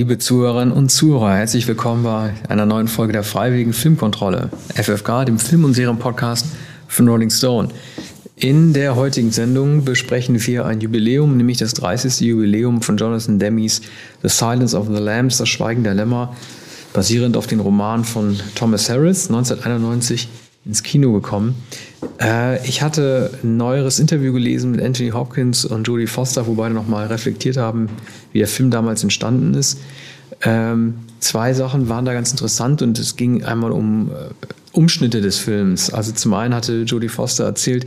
Liebe Zuhörerinnen und Zuhörer, herzlich willkommen bei einer neuen Folge der Freiwilligen Filmkontrolle, FFK, dem Film- und Serienpodcast von Rolling Stone. In der heutigen Sendung besprechen wir ein Jubiläum, nämlich das 30. Jubiläum von Jonathan Demme's The Silence of the Lambs, das Schweigen der Lämmer, basierend auf den Roman von Thomas Harris, 1991 ins Kino gekommen. Äh, ich hatte ein neueres Interview gelesen mit Anthony Hopkins und Jodie Foster, wo beide nochmal reflektiert haben, wie der Film damals entstanden ist. Ähm, zwei Sachen waren da ganz interessant und es ging einmal um äh, Umschnitte des Films. Also zum einen hatte Jodie Foster erzählt,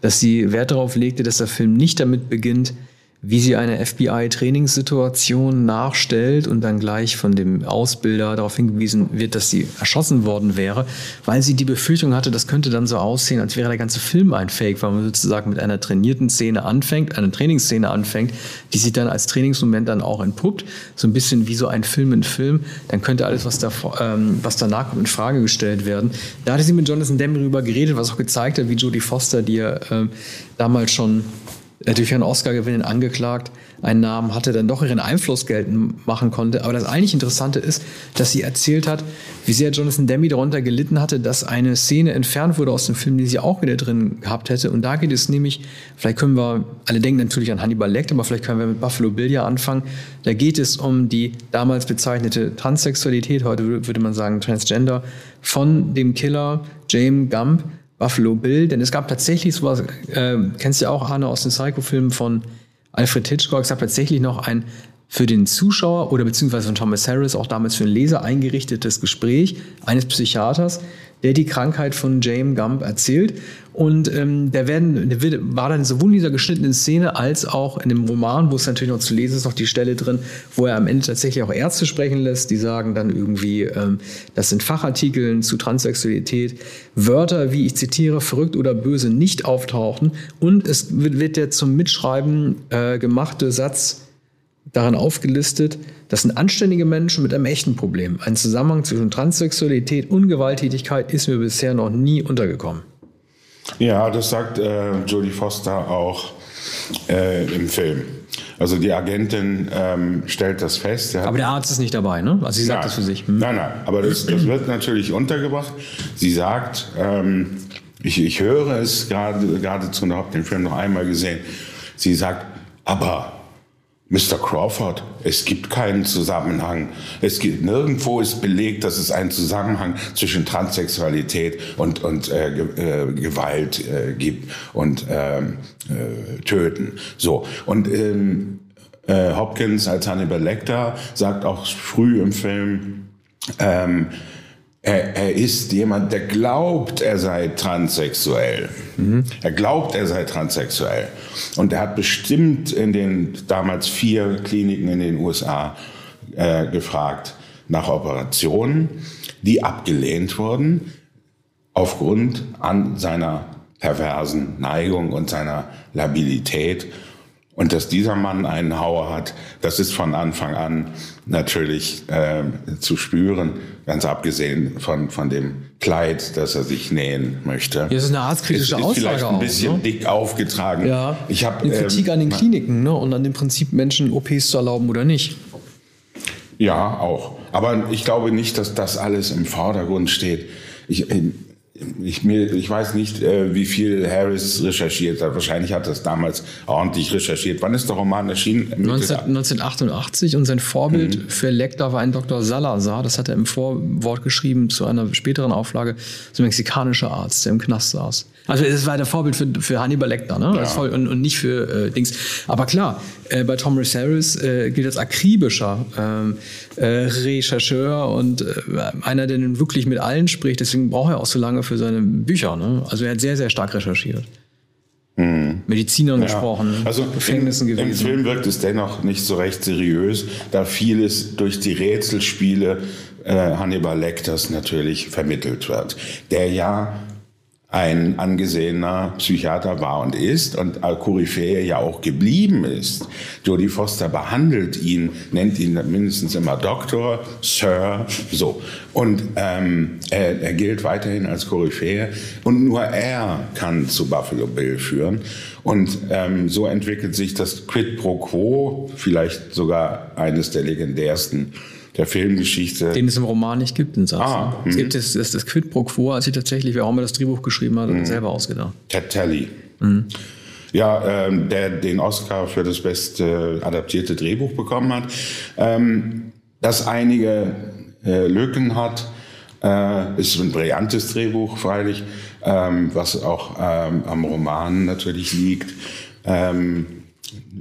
dass sie Wert darauf legte, dass der Film nicht damit beginnt, wie sie eine FBI-Trainingssituation nachstellt und dann gleich von dem Ausbilder darauf hingewiesen wird, dass sie erschossen worden wäre, weil sie die Befürchtung hatte, das könnte dann so aussehen, als wäre der ganze Film ein Fake, weil man sozusagen mit einer trainierten Szene anfängt, eine Trainingsszene anfängt, die sich dann als Trainingsmoment dann auch entpuppt, so ein bisschen wie so ein Film in Film, dann könnte alles, was, da, ähm, was danach kommt, in Frage gestellt werden. Da hatte sie mit Jonathan Demme darüber geredet, was auch gezeigt hat, wie Jodie Foster, die ja äh, damals schon durch einen Oscar-Gewinn angeklagt, einen Namen hatte, dann doch ihren Einfluss geltend machen konnte. Aber das eigentlich Interessante ist, dass sie erzählt hat, wie sehr Jonathan Demme darunter gelitten hatte, dass eine Szene entfernt wurde aus dem Film, die sie auch wieder drin gehabt hätte. Und da geht es nämlich, vielleicht können wir, alle denken natürlich an Hannibal Lecter, aber vielleicht können wir mit Buffalo Bill ja anfangen. Da geht es um die damals bezeichnete Transsexualität, heute würde man sagen Transgender, von dem Killer James Gump, Buffalo Bill, denn es gab tatsächlich sowas, äh, kennst du ja auch, Arne, aus den Psycho-Filmen von Alfred Hitchcock, es gab tatsächlich noch ein für den Zuschauer oder beziehungsweise von Thomas Harris auch damals für den Leser eingerichtetes Gespräch eines Psychiaters, der die Krankheit von James Gump erzählt. Und ähm, der, werden, der wird, war dann sowohl in dieser geschnittenen Szene als auch in dem Roman, wo es natürlich noch zu lesen ist, noch die Stelle drin, wo er am Ende tatsächlich auch Ärzte sprechen lässt, die sagen dann irgendwie, ähm, das sind Fachartikeln zu Transsexualität, Wörter wie ich zitiere, verrückt oder böse nicht auftauchen. Und es wird, wird der zum Mitschreiben äh, gemachte Satz darin aufgelistet, das sind anständige Menschen mit einem echten Problem. Ein Zusammenhang zwischen Transsexualität und Gewalttätigkeit ist mir bisher noch nie untergekommen. Ja, das sagt äh, Jodie Foster auch äh, im Film. Also die Agentin ähm, stellt das fest. aber der Arzt ist nicht dabei, ne? Also sie sagt nein, das für sich. Hm. Nein, nein, aber das, das wird natürlich untergebracht. Sie sagt, ähm, ich, ich höre es gerade geradezu, und habe den Film noch einmal gesehen, sie sagt, aber Mr. Crawford, es gibt keinen Zusammenhang. Es gibt nirgendwo ist belegt, dass es einen Zusammenhang zwischen Transsexualität und, und äh, äh, Gewalt äh, gibt und ähm, äh, Töten. So und ähm, äh, Hopkins als Hannibal Lecter sagt auch früh im Film. Ähm, er, er ist jemand, der glaubt, er sei transsexuell. Mhm. Er glaubt, er sei transsexuell. Und er hat bestimmt in den damals vier Kliniken in den USA äh, gefragt nach Operationen, die abgelehnt wurden aufgrund an seiner perversen Neigung und seiner Labilität und dass dieser Mann einen Hauer hat, das ist von Anfang an natürlich äh, zu spüren, ganz abgesehen von, von dem Kleid, das er sich nähen möchte. Ja, das ist eine arztkritische ist, ist Aussage vielleicht ein bisschen auch, ne? dick aufgetragen. Ja, ich habe eine Kritik ähm, an den Kliniken ne? und an dem Prinzip, Menschen OPs zu erlauben oder nicht. Ja, auch. Aber ich glaube nicht, dass das alles im Vordergrund steht. Ich, ich, mir, ich weiß nicht, äh, wie viel Harris recherchiert hat. Wahrscheinlich hat er es damals ordentlich recherchiert. Wann ist der Roman erschienen? 19, 1988 und sein Vorbild mhm. für Lecter war ein Dr. Salazar. Das hat er im Vorwort geschrieben zu einer späteren Auflage. So ein mexikanischer Arzt, der im Knast saß. Also es war der Vorbild für, für Hannibal Lecter, ne? Ja. Und, und, nicht für äh, Dings. Aber klar, äh, bei Tom Harris äh, gilt als akribischer ähm, äh, Rechercheur und äh, einer, der nun wirklich mit allen spricht. Deswegen braucht er auch so lange für seine Bücher. Ne? Also er hat sehr, sehr stark recherchiert. Hm. Medizinern ja. gesprochen, also Gefängnissen in, gewesen. Im Film wirkt es dennoch nicht so recht seriös, da vieles durch die Rätselspiele äh, Hannibal Lecters natürlich vermittelt wird, der ja ein angesehener Psychiater war und ist und Koryphäe ja auch geblieben ist. Jodie Foster behandelt ihn, nennt ihn mindestens immer Doktor, Sir, so. Und ähm, er, er gilt weiterhin als Koryphäe und nur er kann zu Buffalo Bill führen. Und ähm, so entwickelt sich das Quid pro Quo, vielleicht sogar eines der legendärsten der Filmgeschichte. Den es im Roman nicht gibt, den Satz. Ah, ne? Es gibt das, das, das Quid pro Quo, als ich tatsächlich, wer auch mal das Drehbuch geschrieben hat, mhm. selber ausgedacht. Ted Tally. Mhm. Ja, ähm, der den Oscar für das beste adaptierte Drehbuch bekommen hat. Ähm, das einige äh, Lücken hat, äh, ist ein brillantes Drehbuch, freilich, ähm, was auch ähm, am Roman natürlich liegt. Ähm,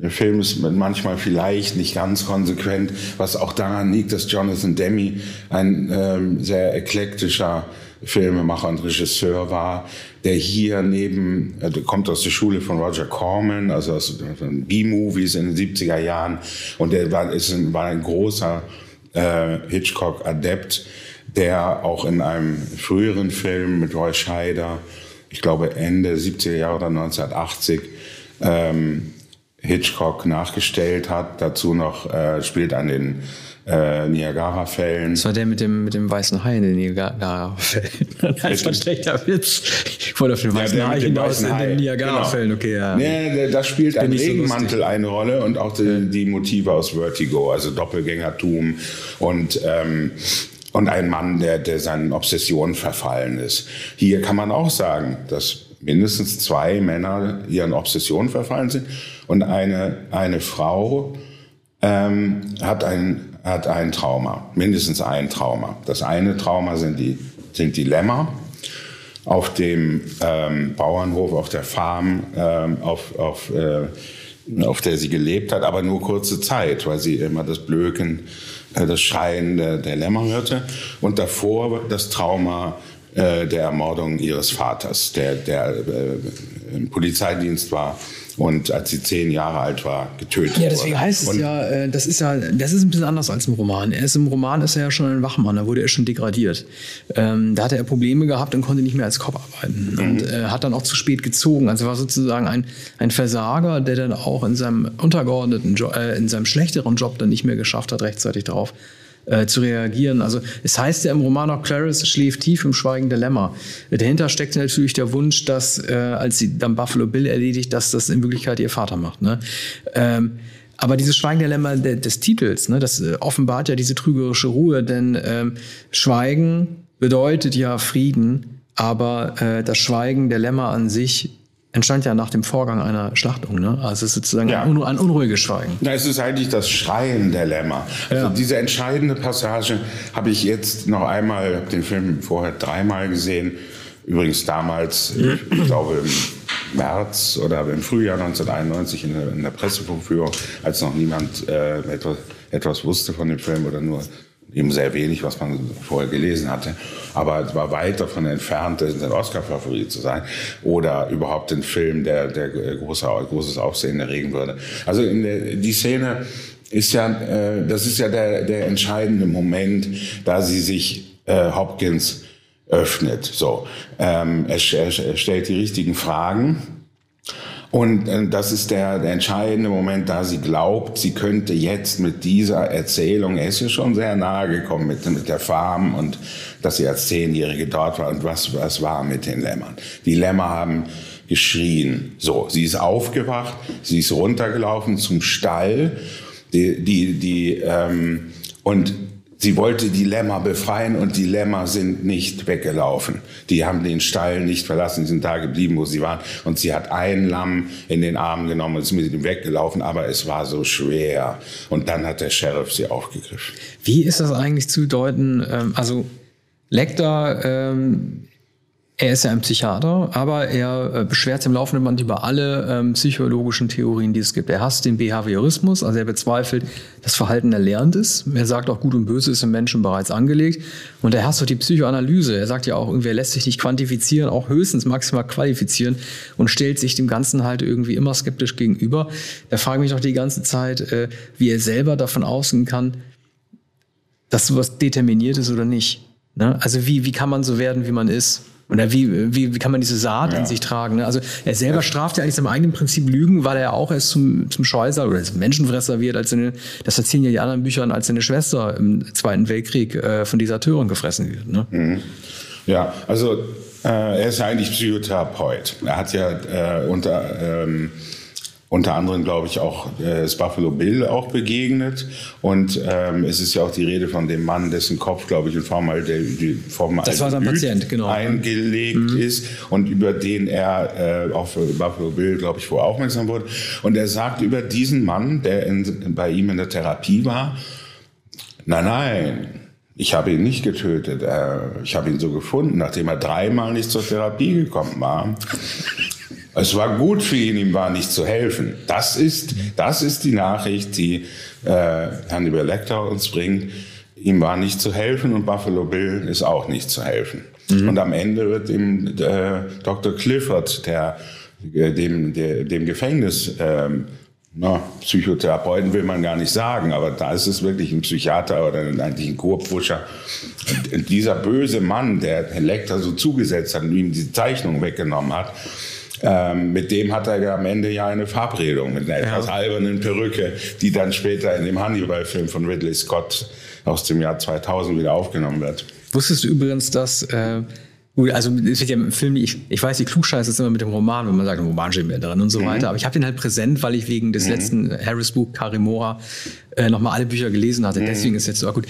der Film ist manchmal vielleicht nicht ganz konsequent, was auch daran liegt, dass Jonathan Demme ein ähm, sehr eklektischer Filmemacher und Regisseur war, der hier neben, er kommt aus der Schule von Roger Corman, also aus B-Movies in den 70er Jahren, und der war, ist ein, war ein großer äh, Hitchcock-Adept, der auch in einem früheren Film mit Roy Scheider, ich glaube Ende 70er Jahre oder 1980, ähm, Hitchcock nachgestellt hat. Dazu noch äh, spielt an den äh, Niagara-Fällen. Das war der mit dem, mit dem weißen Hai in den Niagara-Fällen. das war ein schlechter Witz. Ich wollte auf den weißen ja, Hai hinaus in den Niagara-Fällen, genau. okay, ja. Nee, da spielt ein Regenmantel so eine Rolle und auch die, die, Motive aus Vertigo, also Doppelgängertum und ähm, und ein Mann, der, der seinen Obsessionen verfallen ist. Hier kann man auch sagen, dass mindestens zwei Männer ihren Obsessionen verfallen sind und eine, eine Frau ähm, hat, ein, hat ein Trauma, mindestens ein Trauma. Das eine Trauma sind die, sind die Lämmer auf dem ähm, Bauernhof, auf der Farm, ähm, auf, auf, äh, auf der sie gelebt hat, aber nur kurze Zeit, weil sie immer das Blöken, äh, das Schreien der, der Lämmer hörte. Und davor das Trauma äh, der Ermordung ihres Vaters, der, der äh, im Polizeidienst war und als sie zehn Jahre alt war, getötet wurde. Ja, deswegen wurde. heißt es und ja, äh, das ist ja, das ist ein bisschen anders als im Roman. Er ist im Roman ist er ja schon ein Wachmann, da wurde er schon degradiert. Ähm, da hatte er Probleme gehabt und konnte nicht mehr als Cop arbeiten mhm. und äh, hat dann auch zu spät gezogen. Also war sozusagen ein, ein Versager, der dann auch in seinem untergeordneten Job, äh, in seinem schlechteren Job dann nicht mehr geschafft hat, rechtzeitig darauf äh, zu reagieren. Also es heißt ja im Roman auch, Clarice schläft tief im Schweigen der Lämmer. Dahinter steckt natürlich der Wunsch, dass, äh, als sie dann Buffalo Bill erledigt, dass das in Wirklichkeit ihr Vater macht. Ne? Ähm, aber dieses Schweigen der Lämmer de, des Titels, ne, das äh, offenbart ja diese trügerische Ruhe, denn ähm, Schweigen bedeutet ja Frieden, aber äh, das Schweigen der Lämmer an sich entstand ja nach dem Vorgang einer Schlachtung. Ne? Also es ist sozusagen ja. ein, ein unruhiges Schweigen. Na, es ist eigentlich das Schreien der Lämmer. Also ja. diese entscheidende Passage habe ich jetzt noch einmal, habe den Film vorher dreimal gesehen. Übrigens damals, ich glaube im März oder im Frühjahr 1991 in der, in der Pressevorführung, als noch niemand äh, etwas, etwas wusste von dem Film oder nur eben sehr wenig, was man vorher gelesen hatte. Aber es war weit davon entfernt, ein Oscar-Favorit zu sein oder überhaupt ein Film, der, der große, großes Aufsehen erregen würde. Also der, die Szene ist ja, äh, das ist ja der, der entscheidende Moment, da sie sich äh, Hopkins öffnet. So, ähm, er, er stellt die richtigen Fragen und äh, das ist der, der entscheidende Moment, da sie glaubt, sie könnte jetzt mit dieser Erzählung, er ist ja schon sehr nahe gekommen mit, mit der Farm und dass sie als Zehnjährige dort war und was, was war mit den Lämmern. Die Lämmer haben geschrien. So, sie ist aufgewacht, sie ist runtergelaufen zum Stall, die, die, die, ähm, und Sie wollte die Lämmer befreien und die Lämmer sind nicht weggelaufen. Die haben den Stall nicht verlassen, sind da geblieben, wo sie waren. Und sie hat ein Lamm in den Arm genommen und ist mit ihm weggelaufen, aber es war so schwer. Und dann hat der Sheriff sie aufgegriffen. Wie ist das eigentlich zu deuten? Ähm, also Lecter ähm, er ist ja ein Psychiater, aber er äh, beschwert sich im laufenden Band über alle ähm, psychologischen Theorien, die es gibt. Er hasst den Behaviorismus, also er bezweifelt, dass Verhalten erlernt ist. Er sagt auch, Gut und Böse ist im Menschen bereits angelegt. Und er hasst auch die Psychoanalyse. Er sagt ja auch, irgendwie, lässt sich nicht quantifizieren, auch höchstens maximal qualifizieren und stellt sich dem Ganzen halt irgendwie immer skeptisch gegenüber. Er fragt mich doch die ganze Zeit, äh, wie er selber davon ausgehen kann, dass sowas determiniert ist oder nicht. Ne? Also wie, wie kann man so werden, wie man ist? Oder wie, wie, wie kann man diese Saat ja. in sich tragen? Ne? Also er selber straft ja eigentlich seinem eigenen Prinzip Lügen, weil er auch erst zum, zum Scheusal oder zum Menschenfresser wird, als seine, das erzählen ja die anderen Büchern, als seine Schwester im Zweiten Weltkrieg äh, von Deserteuren gefressen wird. Ne? Mhm. Ja, also äh, er ist ja eigentlich Psychotherapeut. Er hat ja äh, unter ähm, unter anderem, glaube ich, auch äh, das Buffalo Bill auch begegnet. Und ähm, es ist ja auch die Rede von dem Mann, dessen Kopf, glaube ich, in Form das war sein Patient, genau. eingelegt mhm. ist und über den er äh, auf Buffalo Bill, glaube ich, wo aufmerksam wurde. Und er sagt über diesen Mann, der in, bei ihm in der Therapie war, nein, nein, ich habe ihn nicht getötet. Ich habe ihn so gefunden, nachdem er dreimal nicht zur Therapie gekommen war. Es war gut für ihn, ihm war nicht zu helfen. Das ist, das ist die Nachricht, die äh, Hannibal Lecter uns bringt. Ihm war nicht zu helfen und Buffalo Bill ist auch nicht zu helfen. Mhm. Und am Ende wird ihm äh, Dr. Clifford, der, äh, dem, der, dem Gefängnis, ähm, na, Psychotherapeuten will man gar nicht sagen, aber da ist es wirklich ein Psychiater oder eigentlich ein Kurpfuscher. dieser böse Mann, der Lecter so zugesetzt hat und ihm die Zeichnung weggenommen hat, ähm, mit dem hat er ja am Ende ja eine Verabredung mit einer etwas ja. albernen Perücke, die dann später in dem Hannibal-Film von Ridley Scott aus dem Jahr 2000 wieder aufgenommen wird. Wusstest du übrigens, dass äh, also es wird ja im Film, ich, ich weiß, die Klugscheiße ist immer mit dem Roman, wenn man sagt, ein Roman steht mehr drin und so mhm. weiter. Aber ich habe den halt präsent, weil ich wegen des mhm. letzten Harris-Buch Karimora äh, nochmal alle Bücher gelesen hatte. Mhm. Deswegen ist jetzt so gut.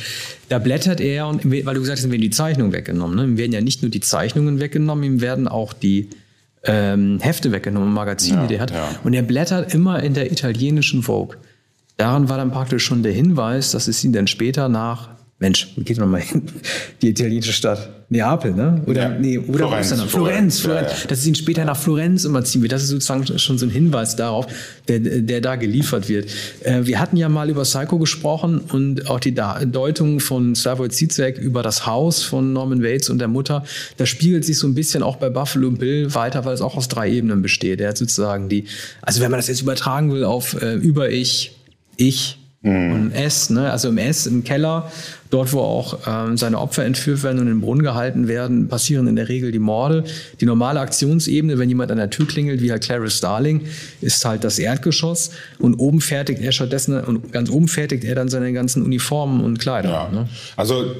Da blättert er und weil du gesagt hast, ihm werden die Zeichnungen weggenommen. Ne? Ihm werden ja nicht nur die Zeichnungen weggenommen, ihm werden auch die ähm, Hefte weggenommen, Magazine, ja, die er hat. Ja. Und er blättert immer in der italienischen Vogue. Daran war dann praktisch schon der Hinweis, dass es ihn dann später nach Mensch, wo geht man mal hin? Die italienische Stadt. Neapel, ne? Oder, ja. nee, oder Florenz, Florenz, Florenz, Florenz. Ja, ja. Dass es ihn später nach Florenz immer ziehen wird. Das ist sozusagen schon so ein Hinweis darauf, der, der da geliefert wird. Äh, wir hatten ja mal über Psycho gesprochen und auch die Deutung von Slavoj Zizek über das Haus von Norman Waits und der Mutter. Das spiegelt sich so ein bisschen auch bei Buffalo Bill weiter, weil es auch aus drei Ebenen besteht. Er hat sozusagen die, also wenn man das jetzt übertragen will auf äh, Über-Ich, Ich, Mhm. Und S, ne? also im S, im Keller, dort wo auch ähm, seine Opfer entführt werden und in den Brunnen gehalten werden, passieren in der Regel die Morde. Die normale Aktionsebene, wenn jemand an der Tür klingelt, wie halt Clarice Starling, ist halt das Erdgeschoss und oben fertigt er stattdessen, und ganz oben fertigt er dann seine ganzen Uniformen und Kleider. Ja. Ne? Also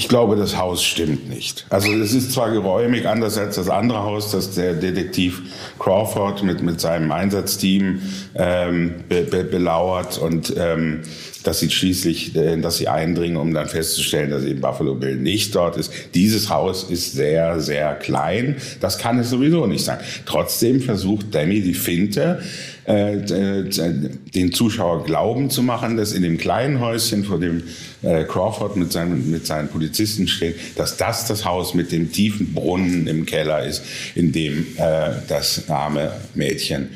ich glaube, das Haus stimmt nicht. Also es ist zwar geräumig, anders als das andere Haus, das der Detektiv Crawford mit, mit seinem Einsatzteam ähm, be, be, belauert und ähm, dass sie schließlich, äh, dass sie eindringen, um dann festzustellen, dass eben Buffalo Bill nicht dort ist. Dieses Haus ist sehr, sehr klein. Das kann es sowieso nicht sein. Trotzdem versucht Demi die Finte, äh, den Zuschauer glauben zu machen, dass in dem kleinen Häuschen, vor dem äh, Crawford mit seinen, mit seinen Polizisten steht, dass das das Haus mit dem tiefen Brunnen im Keller ist, in dem äh, das arme Mädchen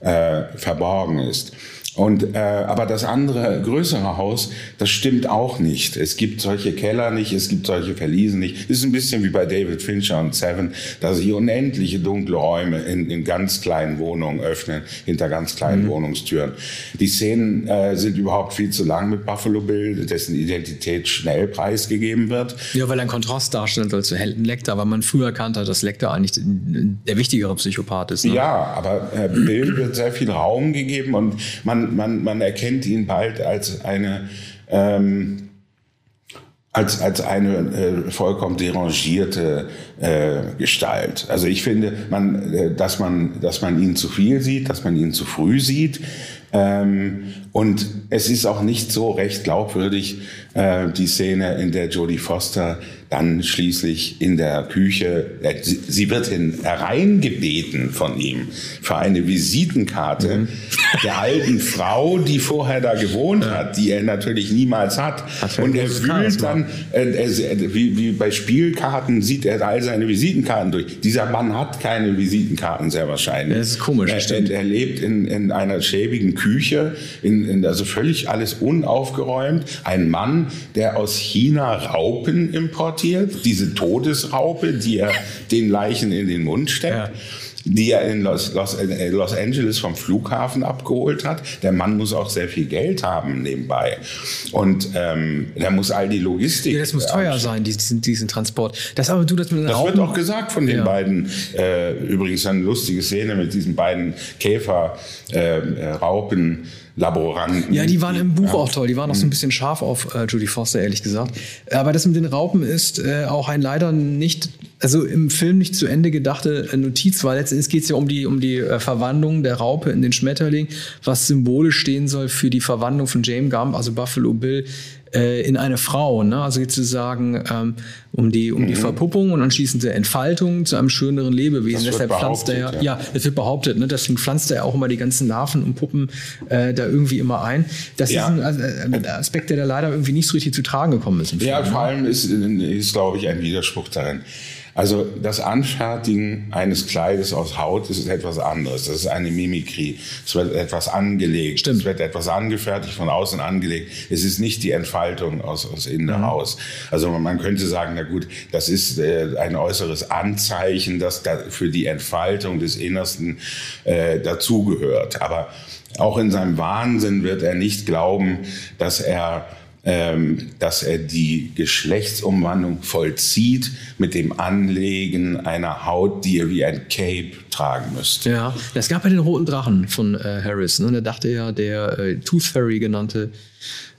äh, verborgen ist. Und, äh, aber das andere, größere Haus, das stimmt auch nicht. Es gibt solche Keller nicht, es gibt solche Verliesen nicht. Es ist ein bisschen wie bei David Fincher und Seven, dass sich unendliche dunkle Räume in, in ganz kleinen Wohnungen öffnen, hinter ganz kleinen mhm. Wohnungstüren. Die Szenen äh, sind überhaupt viel zu lang mit Buffalo Bill, dessen Identität schnell preisgegeben wird. Ja, weil er ein Kontrast darstellen soll zu Helden Lecter, weil man früher erkannt hat, dass Lecter eigentlich der wichtigere Psychopath ist. Ne? Ja, aber äh, Bill wird sehr viel Raum gegeben und man man, man erkennt ihn bald als eine, ähm, als, als eine äh, vollkommen derangierte äh, Gestalt. Also ich finde, man, äh, dass, man, dass man ihn zu viel sieht, dass man ihn zu früh sieht. Ähm, und es ist auch nicht so recht glaubwürdig, äh, die Szene, in der Jodie Foster dann schließlich in der Küche, äh, sie wird hin, hereingebeten von ihm für eine Visitenkarte mhm. der alten Frau, die vorher da gewohnt ja. hat, die er natürlich niemals hat. Und er fühlt dann, äh, er, wie, wie bei Spielkarten sieht er all seine Visitenkarten durch. Dieser Mann hat keine Visitenkarten sehr wahrscheinlich. Das ist komisch. Er, er lebt in, in einer schäbigen Küche, in, in, also völlig alles unaufgeräumt. Ein Mann, der aus China Raupen importiert importiert, diese Todesraupe, die er den Leichen in den Mund steckt. Ja. Die er in Los, Los, äh, Los Angeles vom Flughafen abgeholt hat. Der Mann muss auch sehr viel Geld haben nebenbei. Und ähm, der muss all die Logistik. Ja, das muss teuer sein, diesen, diesen Transport. Das aber du das mit den Das Raupen, wird auch gesagt von den Ja. beiden. Äh, übrigens eine lustige Szene mit diesen beiden Käfer, äh, äh, Laboranten. Ja, die waren im Buch Ja. auch toll. Die waren auch so ein bisschen scharf auf äh, Judy Foster, ehrlich gesagt. Aber das mit den Raupen ist äh, auch ein leider nicht, also im Film nicht zu Ende gedachte äh, Notiz, weil letztendlich geht es ja um die, um die äh, Verwandlung der Raupe in den Schmetterling, was symbolisch stehen soll für die Verwandlung von James Gump, also Buffalo Bill, äh, in eine Frau. Ne? Also sozusagen ähm, um die, um die Verpuppung und anschließend der Entfaltung zu einem schöneren Lebewesen. Deshalb pflanzt er ja, behauptet, ja, das wird behauptet, ne? deswegen pflanzt er ja auch immer die ganzen Larven und Puppen äh, da irgendwie immer ein. Das Ja. ist ein, also, äh, Aspekt, der da leider irgendwie nicht so richtig zu tragen gekommen ist. Ja, Film, vor ne? allem ist, ist glaube ich, ein Widerspruch darin. Also das Anfertigen eines Kleides aus Haut ist etwas anderes. Das ist eine Mimikrie. Es wird etwas angelegt. Stimmt. Es wird etwas angefertigt, von außen angelegt. Es ist nicht die Entfaltung aus, aus innen Mhm. heraus. Also man, man könnte sagen, na gut, das ist äh, ein äußeres Anzeichen, das da für die Entfaltung des Innersten äh, dazugehört. Aber auch in seinem Wahnsinn wird er nicht glauben, dass er ähm, dass er die Geschlechtsumwandlung vollzieht mit dem Anlegen einer Haut, die er wie ein Cape tragen müsste. Ja, es gab ja den roten Drachen von äh, Harris. Ne? Da dachte ja der äh, Tooth Fairy genannte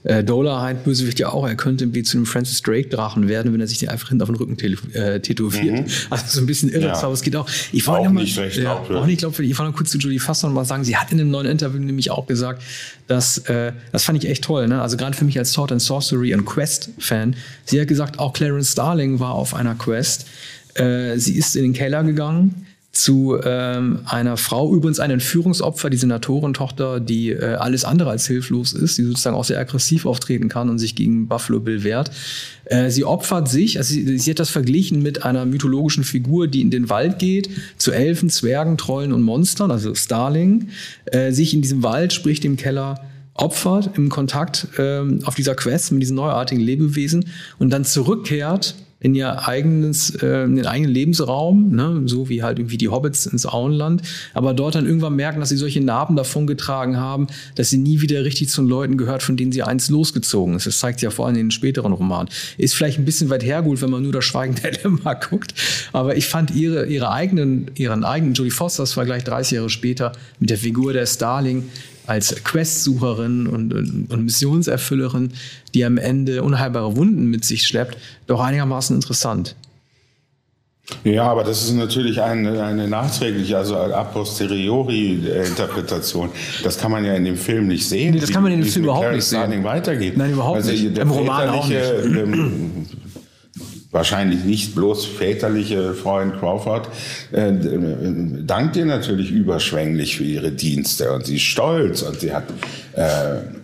äh, Dollarhide Bösewicht ja auch, er könnte wie zu einem Francis Drake Drachen werden, wenn er sich den einfach hinten auf den Rücken äh, tätowiert. Also so ein bisschen irre, Mhm. Ja. aber es geht auch. Ich Auch wollte noch mal, nicht recht ja, glaubwürdig. auch nicht glaubwürdig. Ich wollte noch kurz zu Julie noch mal sagen, sie hat in einem neuen Interview nämlich auch gesagt, dass äh, das fand ich echt toll. Ne? Also gerade für mich als Sword and Sorcery und Quest-Fan. Sie hat gesagt, auch Clarence Starling war auf einer Quest. Äh, sie ist in den Keller gegangen zu ähm, einer Frau, übrigens ein Entführungsopfer, die Senatorentochter, die äh, alles andere als hilflos ist, die sozusagen auch sehr aggressiv auftreten kann und sich gegen Buffalo Bill wehrt. Äh, sie opfert sich, also sie, sie hat das verglichen mit einer mythologischen Figur, die in den Wald geht, zu Elfen, Zwergen, Trollen und Monstern, also Starling, äh, sich in diesem Wald, sprich dem Keller, opfert im Kontakt ähm, auf dieser Quest mit diesen neuartigen Lebewesen und dann zurückkehrt in ihr eigenes, äh, in den eigenen Lebensraum, ne, so wie halt irgendwie die Hobbits ins Auenland, aber dort dann irgendwann merken, dass sie solche Narben davongetragen haben, dass sie nie wieder richtig zu den Leuten gehört, von denen sie einst losgezogen ist. Das zeigt sich ja vor allem in den späteren Romanen. Ist vielleicht ein bisschen weit hergeholt, wenn man nur das Schweigen der Lämmer guckt, aber ich fand ihre, ihre eigenen, ihren eigenen Jodie Fosters Vergleich 30 Jahre später mit der Figur der Starling als Questsucherin und, und, und Missionserfüllerin, die am Ende unheilbare Wunden mit sich schleppt, doch einigermaßen interessant. Ja, aber das ist natürlich eine, eine nachträgliche, also a posteriori äh, Interpretation. Das kann man ja in dem Film nicht sehen. Nee, das kann man in dem Film überhaupt nicht sehen. Weitergeht. Nein, überhaupt also nicht. Im Roman auch väterliche, Ähm, wahrscheinlich nicht bloß väterliche Freund Crawford. Äh, äh, dankt ihr natürlich überschwänglich für ihre Dienste und sie ist stolz und sie hat äh,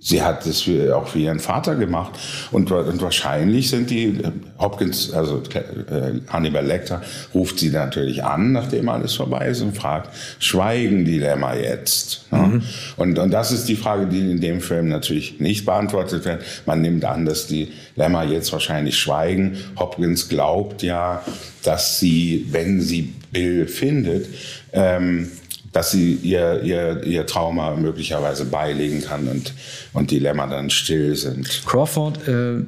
Sie hat es für, auch für ihren Vater gemacht. Und, und wahrscheinlich sind die, äh, Hopkins, also äh, Hannibal Lecter, ruft sie natürlich an, nachdem alles vorbei ist und fragt, schweigen die Lämmer jetzt? Ne? Und, und das ist die Frage, die in dem Film natürlich nicht beantwortet wird. Man nimmt an, dass die Lämmer jetzt wahrscheinlich schweigen. Hopkins glaubt ja, dass sie, wenn sie Bill findet, ähm, dass sie ihr, ihr, ihr Trauma möglicherweise beilegen kann und, und die Lämmer dann still sind. Crawford, äh,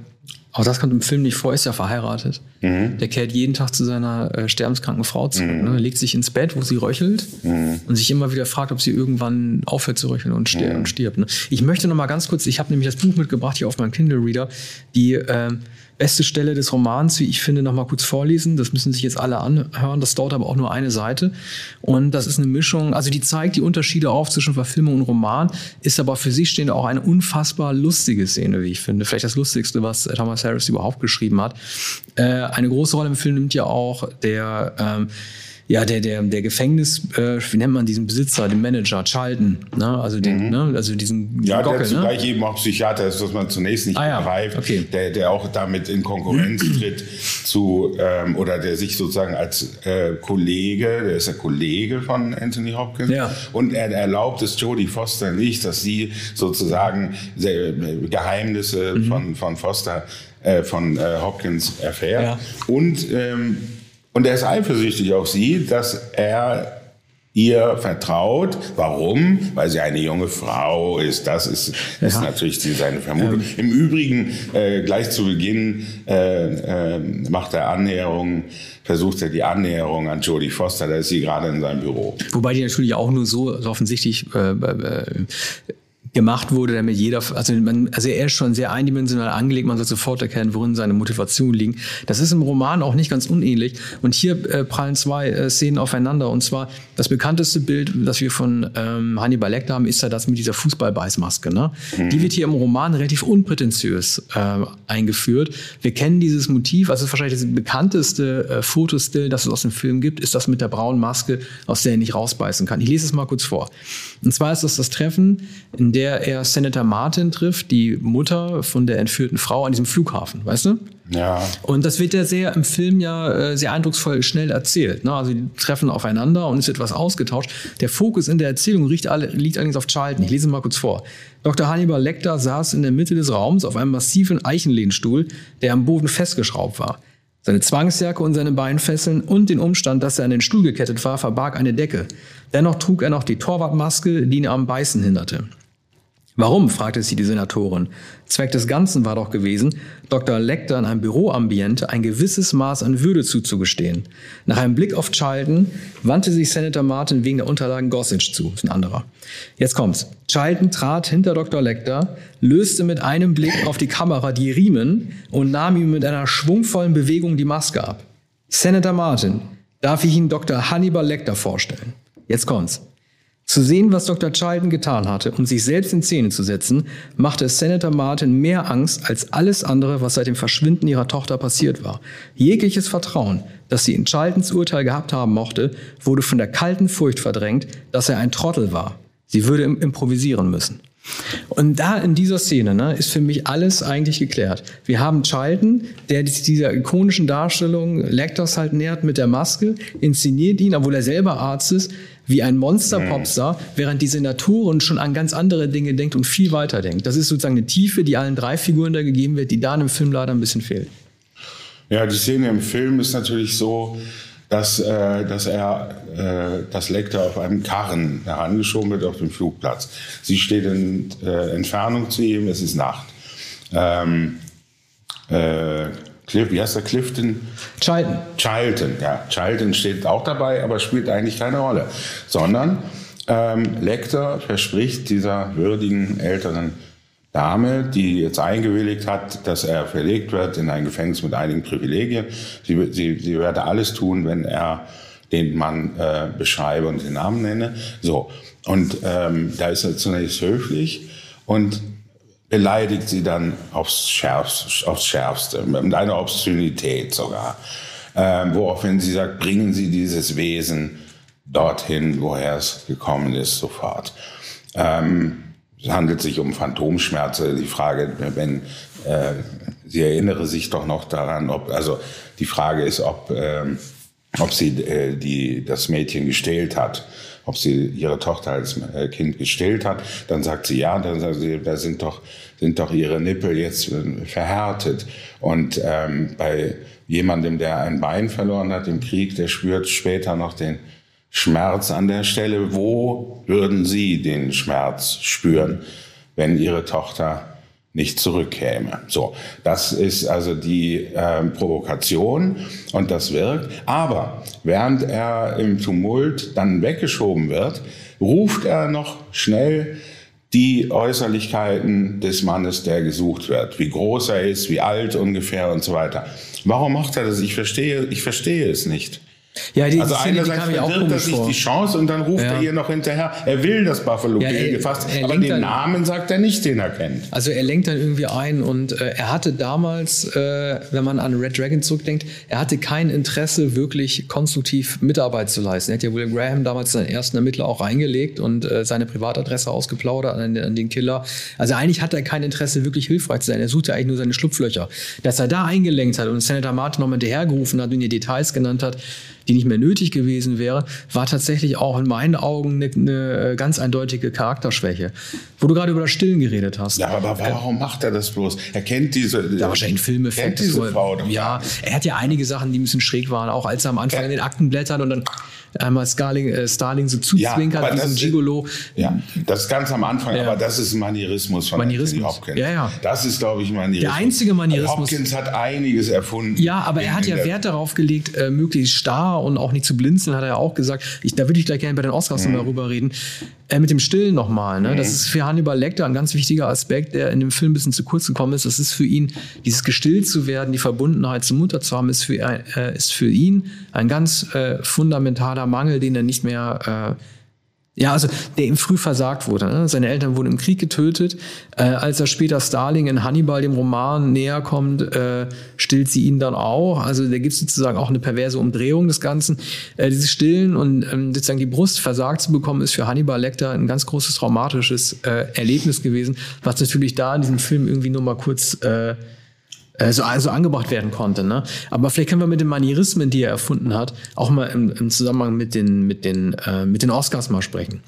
auch das kommt im Film nicht vor, ist ja verheiratet. Der kehrt jeden Tag zu seiner äh, sterbenskranken Frau zurück. Ne? Legt sich ins Bett, wo sie röchelt und sich immer wieder fragt, ob sie irgendwann aufhört zu röcheln und, stir und stirbt. Ne? Ich möchte noch mal ganz kurz, ich habe nämlich das Buch mitgebracht hier auf meinem Kindle-Reader, die ähm, beste Stelle des Romans, wie ich finde, noch mal kurz vorlesen. Das müssen sich jetzt alle anhören. Das dauert aber auch nur eine Seite. Und das ist eine Mischung, also die zeigt die Unterschiede auf zwischen Verfilmung und Roman, ist aber für sich stehend auch eine unfassbar lustige Szene, wie ich finde. Vielleicht das Lustigste, was äh, Thomas Harris überhaupt geschrieben hat. Äh, eine große Rolle im Film nimmt ja auch der ähm, ja, der, der, der Gefängnis, äh, wie nennt man diesen Besitzer, den Manager, Charlton, ne? Also den, ne? Also diesen Ja, Gockel, der ne? zugleich eben auch Psychiater ist, was man zunächst nicht Ah ja, begreift, okay. der, der auch damit in Konkurrenz tritt zu, ähm, oder der sich sozusagen als äh, Kollege, der ist der Kollege von Anthony Hopkins, Ja. und er erlaubt es Jodie Foster nicht, dass sie sozusagen äh, Geheimnisse Mhm. von, von Foster, äh, von äh, Hopkins erfährt. Ja. Und, ähm, und er ist eifersüchtig auf sie, dass er ihr vertraut. Warum? Weil sie eine junge Frau ist. Das ist, ja. ist natürlich seine Vermutung. Ähm. Im Übrigen, äh, gleich zu Beginn äh, äh, macht er Annäherung, versucht er die Annäherung an Jodie Foster. Da ist sie gerade in seinem Büro. Wobei die natürlich auch nur so, so offensichtlich äh, äh, gemacht wurde, damit jeder, also, man, also er ist schon sehr eindimensional angelegt, man soll sofort erkennen, worin seine Motivation liegt. Das ist im Roman auch nicht ganz unähnlich. Und hier äh, prallen zwei äh, Szenen aufeinander. Und zwar das bekannteste Bild, das wir von ähm, Hannibal Lecter haben, ist ja das mit dieser Fußballbeißmaske. Ne? Mhm. Die wird hier im Roman relativ unprätentiös äh, eingeführt. Wir kennen dieses Motiv, also wahrscheinlich das bekannteste äh, Fotostill, das es aus dem Film gibt, ist das mit der braunen Maske, aus der er nicht rausbeißen kann. Ich lese es mal kurz vor. Und zwar ist das das Treffen, in der er Senator Martin trifft, die Mutter von der entführten Frau an diesem Flughafen, weißt du? Ja. Und das wird ja sehr im Film ja äh, sehr eindrucksvoll schnell erzählt. Ne? Also die treffen aufeinander und es wird was ausgetauscht. Der Fokus in der Erzählung liegt, alle, liegt allerdings auf Charlton. Ich lese mal kurz vor. Dr. Hannibal Lecter saß in der Mitte des Raums auf einem massiven Eichenlehnstuhl, der am Boden festgeschraubt war. Seine Zwangsjacke und seine Beinfesseln und den Umstand, dass er an den Stuhl gekettet war, verbarg eine Decke. Dennoch trug er noch die Torwartmaske, die ihn am Beißen hinderte. Warum? fragte sie die Senatorin. Zweck des Ganzen war doch gewesen, Dr. Lecter in einem Büroambiente ein gewisses Maß an Würde zuzugestehen. Nach einem Blick auf Chilton wandte sich Senator Martin wegen der Unterlagen Gossage zu. Ist ein anderer. Jetzt kommt's. Chilton trat hinter Dr. Lecter, löste mit einem Blick auf die Kamera die Riemen und nahm ihm mit einer schwungvollen Bewegung die Maske ab. Senator Martin, darf ich Ihnen Dr. Hannibal Lecter vorstellen? Jetzt kommt's. Zu sehen, was Dr. Chilton getan hatte, um sich selbst in Szene zu setzen, machte Senator Martin mehr Angst als alles andere, was seit dem Verschwinden ihrer Tochter passiert war. Jegliches Vertrauen, das sie in Chiltons Urteil gehabt haben mochte, wurde von der kalten Furcht verdrängt, dass er ein Trottel war. Sie würde improvisieren müssen. Und da in dieser Szene ne, ist für mich alles eigentlich geklärt. Wir haben Chilton, der dieser ikonischen Darstellung Lectors halt nähert mit der Maske, inszeniert ihn, obwohl er selber Arzt ist, wie ein Monster-Popstar, mhm. während die Senatorin schon an ganz andere Dinge denkt und viel weiter denkt. Das ist sozusagen eine Tiefe, die allen drei Figuren da gegeben wird, die da in dem Film leider ein bisschen fehlt. Ja, die Szene im Film ist natürlich so, dass, äh, dass er äh, das Lecter auf einem Karren herangeschoben wird auf dem Flugplatz. Sie steht in äh, Entfernung zu ihm, es ist Nacht. Ähm, äh, Cliff, wie heißt der Clifton? Chilton. Chilton, ja. Chilton steht auch dabei, aber spielt eigentlich keine Rolle. Sondern ähm, Lecter verspricht dieser würdigen älteren Dame, die jetzt eingewilligt hat, dass er verlegt wird in ein Gefängnis mit einigen Privilegien. Sie, sie, sie werde alles tun, wenn er den Mann äh, beschreibe und den Namen nenne. So. Und ähm, da ist er zunächst höflich und beleidigt sie dann aufs Schärfste, aufs Schärfste mit einer Obszönität sogar. Ähm, woraufhin sie sagt, bringen Sie dieses Wesen dorthin, woher es gekommen ist, sofort. Ähm, es handelt sich um Phantomschmerze. Die Frage, wenn äh, sie erinnere sich doch noch daran, ob also die Frage ist, ob ähm, ob sie äh, die das Mädchen gestählt hat ob sie ihre Tochter als äh, Kind gestillt hat. Dann sagt sie, ja, dann sagt sie, da sind doch, sind doch ihre Nippel jetzt äh, verhärtet. Und ähm, bei jemandem, der ein Bein verloren hat im Krieg, der spürt später noch den Schmerz an der Stelle. Wo würden Sie den Schmerz spüren, wenn Ihre Tochter nicht zurückkäme. So, das ist also die äh, Provokation und das wirkt. Aber während er im Tumult dann weggeschoben wird, ruft er noch schnell die Äußerlichkeiten des Mannes, der gesucht wird, wie groß er ist, wie alt ungefähr und so weiter. Warum macht er das? Ich verstehe, ich verstehe es nicht. Ja, die, also die einerseits verdirbt er sich vor. die Chance und dann ruft ja. er ihr noch hinterher, er will das Buffalo ja, Bill gefasst, aber den dann, Namen sagt er nicht, den er kennt. Also er lenkt dann irgendwie ein und äh, er hatte damals, äh, wenn man an Red Dragon zurückdenkt, er hatte kein Interesse, wirklich konstruktiv Mitarbeit zu leisten. Er hat ja William Graham damals seinen ersten Ermittler auch reingelegt und äh, seine Privatadresse ausgeplaudert an, an, den Killer. Also eigentlich hat er kein Interesse, wirklich hilfreich zu sein. Er suchte eigentlich nur seine Schlupflöcher. Dass er da eingelenkt hat und Senator Martin nochmal hinterhergerufen hat und ihr Details genannt hat, die nicht mehr nötig gewesen wäre, war tatsächlich auch in meinen Augen eine, eine ganz eindeutige Charakterschwäche. Wo du gerade über das Stillen geredet hast. Ja, aber warum macht er das bloß? Er kennt diese. Ja, wahrscheinlich Filmeffekt. Kennt diese Frau Ja, er hat ja einige Sachen, die ein bisschen schräg waren, auch als er am Anfang ja. in den Akten blättert und dann einmal Starling, äh, Starling so zuzwinkert aber wie so ein Gigolo. Ja, das ist ganz am Anfang, Ja. aber das ist Manierismus von Manierismus. Anthony Hopkins. Ja, ja. Das ist, glaube ich, Manierismus. Der einzige Manierismus- Hopkins hat einiges erfunden. Ja, aber er hat ja Wert darauf gelegt, äh, möglichst starr und auch nicht zu blinzeln, hat er ja auch gesagt. Ich, da würde ich gleich gerne bei den Oscars Mhm. nochmal drüber reden. Äh, mit dem Stillen nochmal. Ne? Das ist für Hannibal Lecter ein ganz wichtiger Aspekt, der in dem Film ein bisschen zu kurz gekommen ist. Das ist für ihn, dieses gestillt zu werden, die Verbundenheit zur Mutter zu haben, ist für, äh, ist für ihn ein ganz äh, fundamentaler Mangel, den er nicht mehr äh, ja, also der ihm früh versagt wurde. Ne? Seine Eltern wurden im Krieg getötet. Äh, als er später Starling in Hannibal, dem Roman, näher kommt, äh, stillt sie ihn dann auch. Also da gibt es sozusagen auch eine perverse Umdrehung des Ganzen. Äh, dieses Stillen und ähm, sozusagen die Brust versagt zu bekommen, ist für Hannibal Lecter ein ganz großes traumatisches äh, Erlebnis gewesen, was natürlich da in diesem Film irgendwie nur mal kurz äh, so also angebracht werden konnte. Ne? Aber vielleicht können wir mit den Manierismen, die er erfunden hat, auch mal im, im Zusammenhang mit den, mit, den, äh, mit den Oscars mal sprechen.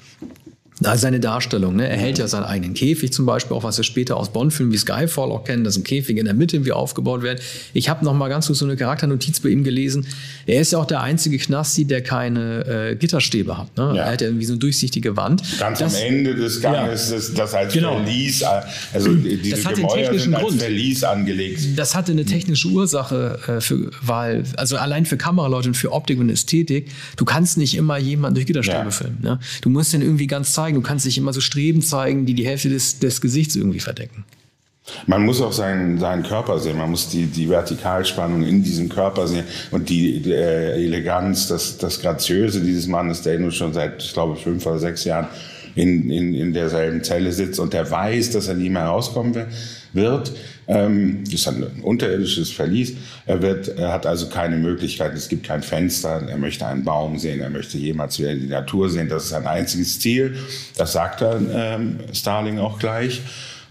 Seine Darstellung, ne? er hält ja seinen eigenen Käfig zum Beispiel, auch was wir später aus Bond-Filmen wie Skyfall auch kennen, dass ein Käfig in der Mitte irgendwie aufgebaut wird. Ich habe noch mal ganz kurz so eine Charakternotiz bei ihm gelesen. Er ist ja auch der einzige Knasti, der keine äh, Gitterstäbe hat. Ne? Ja. Er hat ja irgendwie so eine durchsichtige Wand. Ganz Das- am Ende des Ganges, das, das als Genau. Verlies, äh, also die- diese Das hat den Gemäuer technischen sind als Grund. Verlies angelegt. Das hatte eine technische Ursache, äh, für, weil, also allein für Kameraleute und für Optik und Ästhetik, du kannst nicht immer jemanden durch Gitterstäbe Ja. filmen. Ne? Du musst den irgendwie ganz zeigen. Du kannst nicht immer so Streben zeigen, die die Hälfte des, des Gesichts irgendwie verdecken. Man muss auch seinen, seinen Körper sehen, man muss die, die Vertikalspannung in diesem Körper sehen und die, die äh, Eleganz, das, das Graziöse dieses Mannes, der nun schon seit, ich glaube, fünf oder sechs Jahren in, in, in derselben Zelle sitzt und der weiß, dass er nie mehr rauskommen wi- wird. Ähm, ist ein unterirdisches Verlies. Er, wird, er hat also keine Möglichkeit, es gibt kein Fenster, er möchte einen Baum sehen, er möchte jemals wieder die Natur sehen. Das ist sein einziges Ziel. Das sagt er ähm, Starling auch gleich.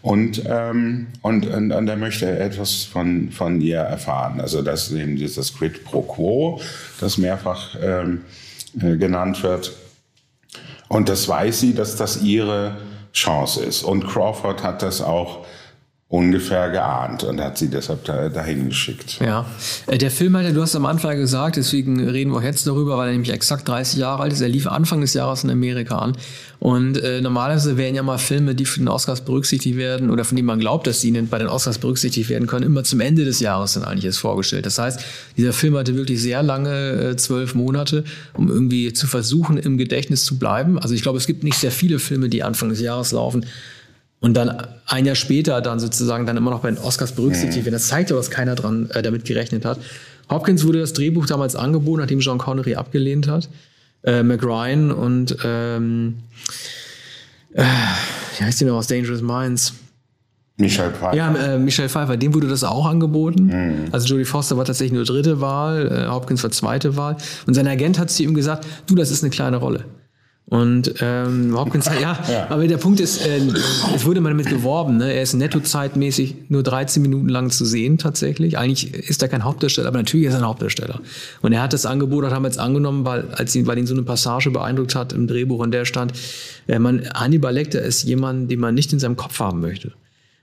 Und, ähm, und, und, und er möchte etwas von, von ihr erfahren. Also das ist eben dieses Quid pro Quo, das mehrfach ähm, äh, genannt wird. Und das weiß sie, dass das ihre Chance ist. Und Crawford hat das auch ungefähr geahnt und hat sie deshalb da, dahin geschickt. Ja. Äh, Der Film hat ja, du hast am Anfang gesagt, deswegen reden wir auch jetzt darüber, weil er nämlich exakt 30 Jahre alt ist. Er lief Anfang des Jahres in Amerika an. Und äh, normalerweise werden ja mal Filme, die für den Oscars berücksichtigt werden oder von denen man glaubt, dass sie bei den Oscars berücksichtigt werden können, immer zum Ende des Jahres dann eigentlich erst vorgestellt. Das heißt, dieser Film hatte wirklich sehr lange, äh, zwölf Monate, um irgendwie zu versuchen, im Gedächtnis zu bleiben. Also ich glaube, es gibt nicht sehr viele Filme, die Anfang des Jahres laufen, und dann ein Jahr später dann sozusagen dann immer noch bei den Oscars berücksichtigt werden. Das zeigt ja, dass keiner dran äh, damit gerechnet hat. Hopkins wurde das Drehbuch damals angeboten, nachdem John Connery abgelehnt hat. Äh, McRyan und ähm, äh, wie heißt die noch aus Dangerous Minds? Michael Pfeiffer. Ja, äh, Michelle Pfeiffer, dem wurde das auch angeboten. Also Jodie Foster war tatsächlich nur dritte Wahl, äh, Hopkins war zweite Wahl. Und sein Agent hat zu ihm gesagt, du, das ist eine kleine Rolle. Und ähm, Hopkins hat, ja, Ja. aber der Punkt ist, äh, es wurde mal damit geworben, ne? er ist nettozeitmäßig nur 13 Minuten lang zu sehen tatsächlich. Eigentlich ist er kein Hauptdarsteller, aber natürlich ist er ein Hauptdarsteller. Und er hat das Angebot auch damals angenommen, weil, als ihn, weil ihn so eine Passage beeindruckt hat im Drehbuch, in der stand, äh, man, Hannibal Lecter ist jemand, den man nicht in seinem Kopf haben möchte.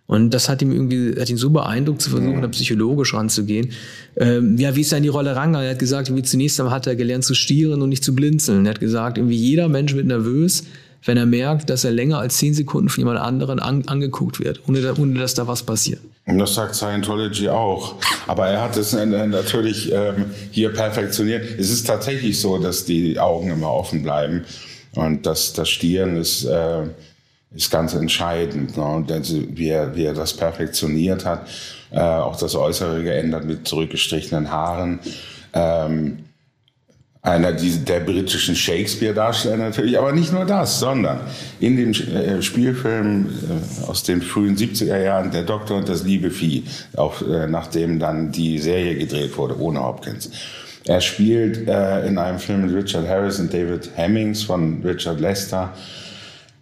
Und das hat ihm irgendwie, hat ihn so beeindruckt, zu versuchen, da psychologisch ranzugehen. Ähm, ja, wie ist er in die Rolle rangegangen? Er hat gesagt, wie zunächst einmal hat er gelernt zu stieren und nicht zu blinzeln. Er hat gesagt, irgendwie jeder Mensch wird nervös, wenn er merkt, dass er länger als zehn Sekunden von jemand anderen an, angeguckt wird, ohne, da, ohne dass da was passiert. Und das sagt Scientology auch. Aber er hat es natürlich ähm, hier perfektioniert. Es ist tatsächlich so, dass die Augen immer offen bleiben. Und das, das Stieren ist, äh, ist ganz entscheidend. Ne? Und also, wie, er, wie er das perfektioniert hat, äh, auch das Äußere geändert mit zurückgestrichenen Haaren. Ähm, einer der britischen Shakespeare-Darsteller natürlich, aber nicht nur das, sondern in dem äh, Spielfilm äh, aus den frühen 70er Jahren Der Doktor und das liebe Vieh, auch äh, nachdem dann die Serie gedreht wurde, ohne Hopkins. Er spielt in einem Film mit Richard Harris und David Hemmings von Richard Lester,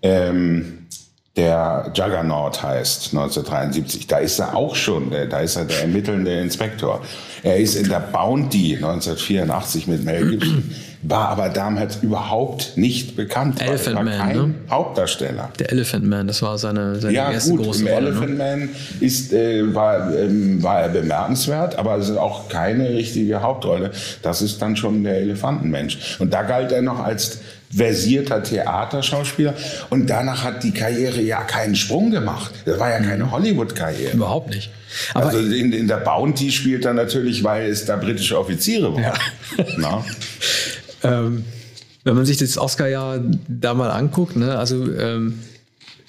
ähm, der Juggernaut heißt, 1973. Da ist er auch schon, äh, da ist er der ermittelnde Inspektor. Er ist in der Bounty 1984 mit Mel Gibson war aber damals überhaupt nicht bekannt. Elephant Man, kein ne? Hauptdarsteller. Der Elephant Man, das war seine, seine Ja, erste gut, große im Rolle. Elephant Ne? Man ist, äh, war, ähm, war er bemerkenswert, aber es ist auch keine richtige Hauptrolle. Das ist dann schon der Elefantenmensch. Und da galt er noch als versierter Theaterschauspieler und danach hat die Karriere ja keinen Sprung gemacht. Das war ja keine Hollywood-Karriere. Überhaupt nicht. Aber Also in, in der Bounty spielt er natürlich, weil es da britische Offiziere waren. Na? ähm, wenn man sich das Oscar-Jahr da mal anguckt, ne, also ähm,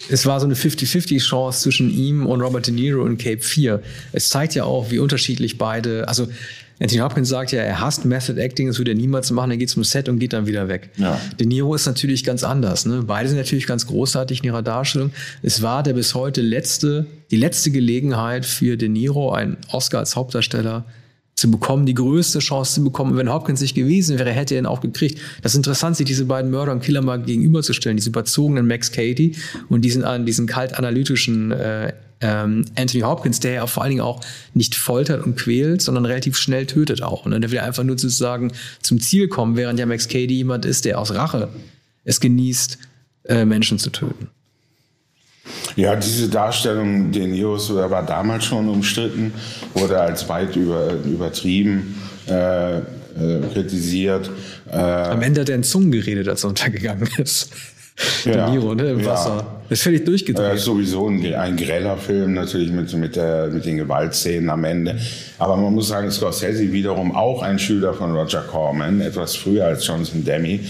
es war so eine 50-50-Chance zwischen ihm und Robert De Niro in Cape 4. Es zeigt ja auch, wie unterschiedlich beide, also Anthony Hopkins sagt ja, er hasst Method Acting, das würde er niemals machen, er geht zum Set und geht dann wieder weg. Ja. De Niro ist natürlich ganz anders. Ne? Beide sind natürlich ganz großartig in ihrer Darstellung. Es war der bis heute letzte, die letzte Gelegenheit für De Niro, einen Oscar als Hauptdarsteller zu bekommen, die größte Chance zu bekommen. Und wenn Hopkins nicht gewesen wäre, hätte er ihn auch gekriegt. Das ist interessant, sich diese beiden Mörder und Killer mal gegenüberzustellen. Diese überzogenen Max Cady und diesen, an diesen kalt analytischen äh, ähm, Anthony Hopkins, der ja vor allen Dingen auch nicht foltert und quält, sondern relativ schnell tötet auch. Ne? Der will einfach nur sozusagen zum Ziel kommen, während ja Max Cady jemand ist, der aus Rache es genießt, äh, Menschen zu töten. Ja, diese Darstellung De Niros war damals schon umstritten, wurde als weit über, übertrieben äh, äh, kritisiert. Äh, Am Ende hat er in Zungen geredet, als er untergegangen ist. De Ja. Niro, ne, im Ja. Wasser. Ist völlig äh, durchgedreht. sowieso ein, ein greller Film, natürlich mit, mit, der, mit den Gewaltszenen am Ende. Aber man muss sagen, Scorsese wiederum auch ein Schüler von Roger Corman, etwas früher als Jonathan Demme.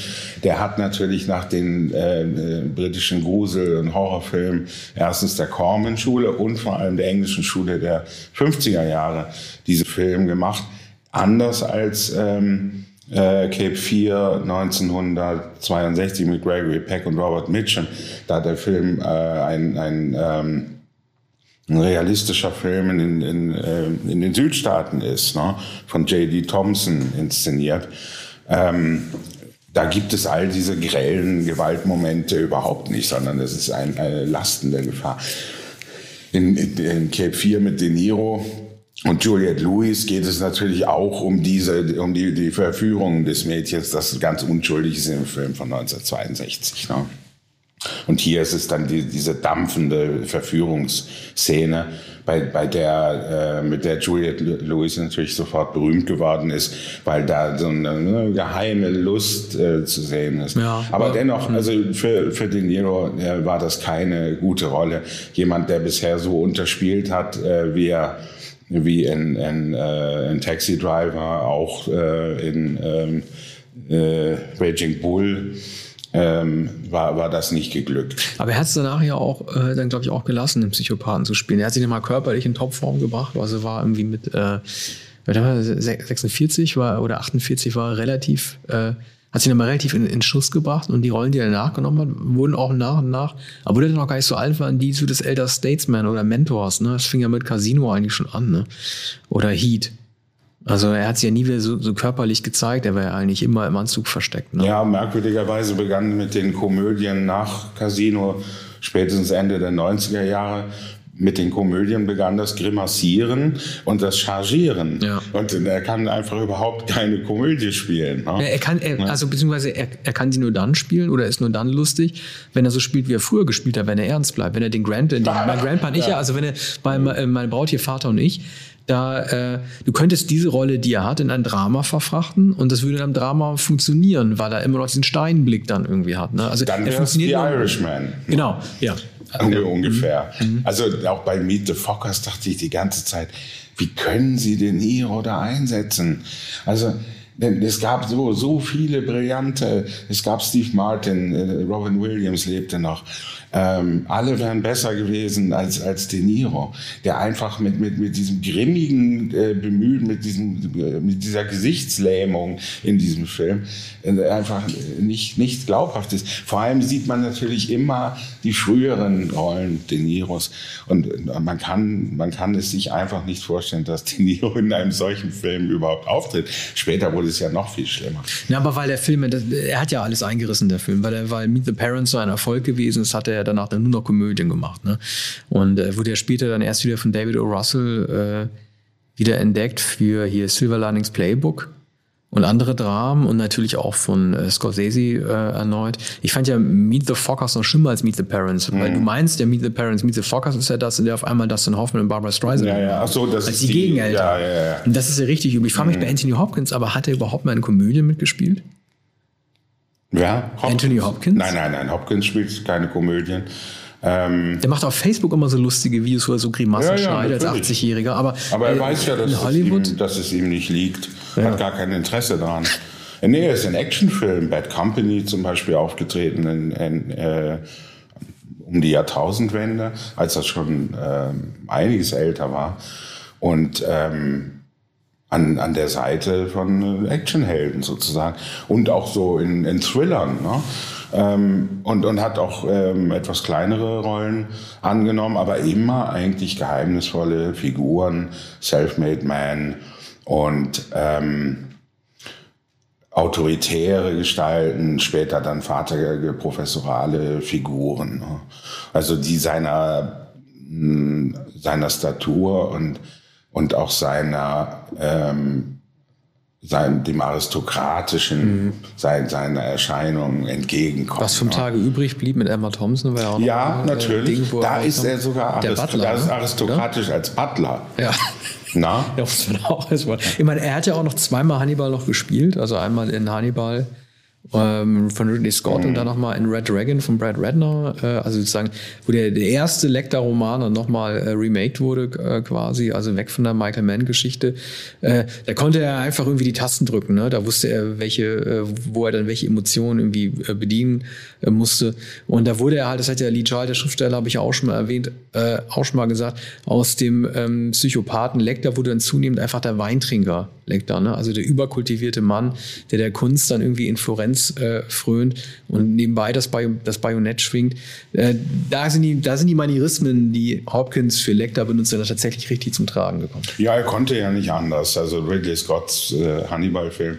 Der hat natürlich nach den äh, äh, britischen Grusel- und Horrorfilmen erstens der Corman-Schule und vor allem der englischen Schule der 50er Jahre diese Film gemacht. Anders als ähm, äh, Cape 4 1962 mit Gregory Peck und Robert Mitchum. Da hat der Film äh, ein, ein, ähm, ein realistischer Film in, in, äh, in den Südstaaten ist, ne? von J.D. Thompson inszeniert. Ähm, da gibt es all diese grellen Gewaltmomente überhaupt nicht, sondern es ist ein, eine lastende Gefahr. In, in, in Cape 4 mit De Niro und Juliette Lewis geht es natürlich auch um diese, um die, die Verführung des Mädchens, das ganz unschuldig ist im Film von 1962. Ne? Und hier ist es dann die, diese dampfende Verführungsszene, bei, bei der, äh, mit der Juliette Lewis natürlich sofort berühmt geworden ist, weil da so eine, eine geheime Lust äh, zu sehen ist. Ja, Aber aber- dennoch, also für, für De Niro äh, war das keine gute Rolle. Jemand, der bisher so unterspielt hat, äh, wie er wie in, in, äh, in Taxi Driver, auch äh, in ähm, äh, Raging Bull, ähm, war, war das nicht geglückt. Aber er hat es danach ja auch, äh, dann glaube ich, auch gelassen, den Psychopathen zu spielen. Er hat sich nicht mal körperlich in Topform gebracht. Also war irgendwie mit äh, warte mal, 46 war, oder 48 war relativ, äh, hat sich nochmal relativ in, in Schuss gebracht und die Rollen, die er nachgenommen hat, wurden auch nach und nach, obwohl er dann noch gar nicht so alt war, die so des Elder Statesman oder Mentors, ne? Das fing ja mit Casino eigentlich schon an, ne? Oder Heat. Also er hat sich ja nie wieder so, so körperlich gezeigt, er war ja eigentlich immer im Anzug versteckt. Ne? Ja, merkwürdigerweise begann mit den Komödien nach Casino spätestens Ende der 90er Jahre. Mit den Komödien begann das Grimassieren und das Chargieren. Ja. Und er kann einfach überhaupt keine Komödie spielen. Ne? Ja, er kann, er, also beziehungsweise er, er kann sie nur dann spielen oder ist nur dann lustig, wenn er so spielt, wie er früher gespielt hat, wenn er ernst bleibt. Wenn er den Grand, den, mein Grandpa und ich, ja, also wenn er bei äh, mein Brauttier Vater und ich, da äh, du könntest diese Rolle, die er hat, in ein Drama verfrachten und das würde in einem Drama funktionieren, weil er immer noch diesen Steinblick dann irgendwie hat. Ne? Also Dann er funktioniert The Irishman. Genau, ja. Unge- ungefähr. Mhm. Also auch bei Meet the Fockers dachte ich die ganze Zeit, wie können sie den Niro da einsetzen? Also denn es gab so, so viele brillante, es gab Steve Martin, äh, Robin Williams lebte noch. Ähm, alle wären besser gewesen als, als De Niro, der einfach mit, mit, mit diesem grimmigen äh, Bemühen, mit, diesem, äh, mit dieser Gesichtslähmung in diesem Film äh, einfach nicht, nicht glaubhaft ist. Vor allem sieht man natürlich immer die früheren Rollen De Niros und äh, man kann, man kann es sich einfach nicht vorstellen, dass De Niro in einem solchen Film überhaupt auftritt. Später wurde es ja noch viel schlimmer. Ja, aber weil der Film, er hat ja alles eingerissen, der Film, weil, er, weil Meet the Parents so ein Erfolg gewesen ist, hat er ja danach dann nur noch Komödien gemacht. Ne? Und äh, wurde ja später dann erst wieder von David O. Russell äh, wieder entdeckt für hier Silver Linings Playbook. Und andere Dramen und natürlich auch von äh, Scorsese äh, erneut. Ich fand ja Meet the Fockers noch schlimmer als Meet the Parents, mhm. weil du meinst, der Meet the Parents, Meet the Fockers ist ja das, in der auf einmal Dustin Hoffman und Barbara Streisand ja, ja. Ach so, das als ist die, die Gegeneltern. Ja, ja, ja. Und das ist ja richtig übel. Ich frage mich Mhm. bei Anthony Hopkins, aber hat er überhaupt mal in Komödien mitgespielt? Wer? Hop- Anthony Hopkins? Nein, nein, nein. Hopkins spielt keine Komödien. Ähm, Der macht auf Facebook immer so lustige Videos, wo er so Grimassen Ja, ja, schneidet als natürlich. 80-Jähriger. Aber, aber er äh, weiß ja, dass in es, Hollywood. ihm, dass es ihm nicht liegt. Hat gar kein Interesse daran. Äh, Nee, er ist in Actionfilmen, Bad Company zum Beispiel aufgetreten, in, in, äh, um die Jahrtausendwende, als das schon ähm, einiges älter war. Und ähm, an, an der Seite von äh, Actionhelden sozusagen. Und auch so in, in Thrillern. Ne? Ähm, und, und hat auch ähm, etwas kleinere Rollen angenommen, aber immer eigentlich geheimnisvolle Figuren, Self-Made Man und ähm, autoritäre Gestalten, später dann vaterige professorale Figuren. Ne? Also die seiner, mh, seiner Statur und, und auch seiner, ähm, sein, dem aristokratischen, sein, seiner Erscheinung entgegenkommen. Was vom ne? Tage übrig blieb mit Emma Thompson, war ja auch noch Ja, ein, äh, natürlich. Ding, wo da ist er sogar arist Butler, ist ne? aristokratisch als Butler. Ja. Na? Ja, muss man auch erstmal. Ich meine, er hat ja auch noch zweimal Hannibal noch gespielt. Also einmal in Hannibal ähm, von Ridley Scott und dann nochmal in Red Dragon von Brad Redner. Äh, also sozusagen, wo der, der erste Lecter-Roman dann nochmal äh, remaked wurde äh, quasi, also weg von der Michael Mann-Geschichte. Äh, da konnte er einfach irgendwie die Tasten drücken. Ne? Da wusste er, welche, äh, wo er dann welche Emotionen irgendwie äh, bedienen äh, musste. Und da wurde er halt, das hat ja Lee Child, der Schriftsteller, habe ich ja auch schon mal erwähnt, äh, auch schon mal gesagt, aus dem ähm, Psychopathen Lecter wurde dann zunehmend einfach der Weintrinker Lecter, ne? also der überkultivierte Mann, der der Kunst dann irgendwie in Florenz äh, frönt und nebenbei das, Bajo das Bajonett schwingt. Äh, da, sind die, da sind die Manierismen, die Hopkins für Lecter benutzt, dann tatsächlich richtig zum Tragen gekommen. Ja, er konnte ja nicht anders. Also Ridley Scotts äh, Hannibal-Film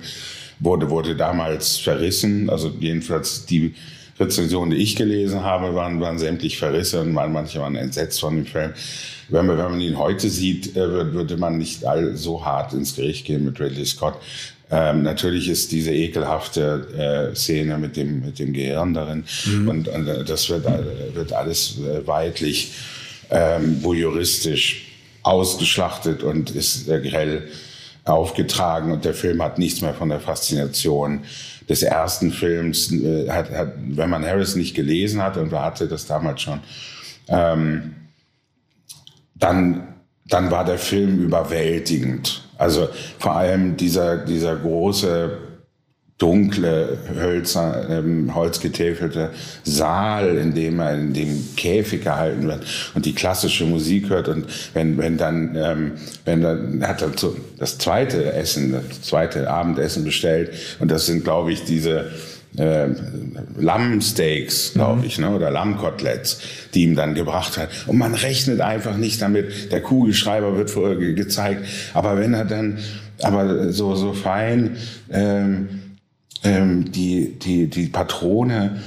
wurde, wurde damals verrissen. Also jedenfalls die Rezensionen, die ich gelesen habe, waren, waren sämtlich verrissen, manche waren entsetzt von dem Film. Wenn man, wenn man ihn heute sieht, äh, würde man nicht all so hart ins Gericht gehen mit Ridley Scott. Ähm, natürlich ist diese ekelhafte äh, Szene mit dem, mit dem Gehirn darin und, und äh, das wird, äh, wird alles weitlich ähm, voyeuristisch ausgeschlachtet und ist äh, grell aufgetragen und der Film hat nichts mehr von der Faszination des ersten Films. Äh, hat, hat, wenn man Harris nicht gelesen hat und hatte das damals schon, ähm, dann, dann war der Film überwältigend. Also vor allem dieser, dieser große dunkle, hölzer, ähm, holzgetäfelte Saal, in dem er in dem Käfig gehalten wird und die klassische Musik hört und wenn wenn dann ähm, wenn dann hat er so das zweite Essen, das zweite Abendessen bestellt und das sind glaube ich diese äh, Lammsteaks, glaube ich, ne, oder Lammkoteletts, die ihm dann gebracht hat. Und man rechnet einfach nicht damit. Der Kugelschreiber wird vorher ge gezeigt, aber wenn er dann, aber so so fein ähm, ähm, die, die, die Patrone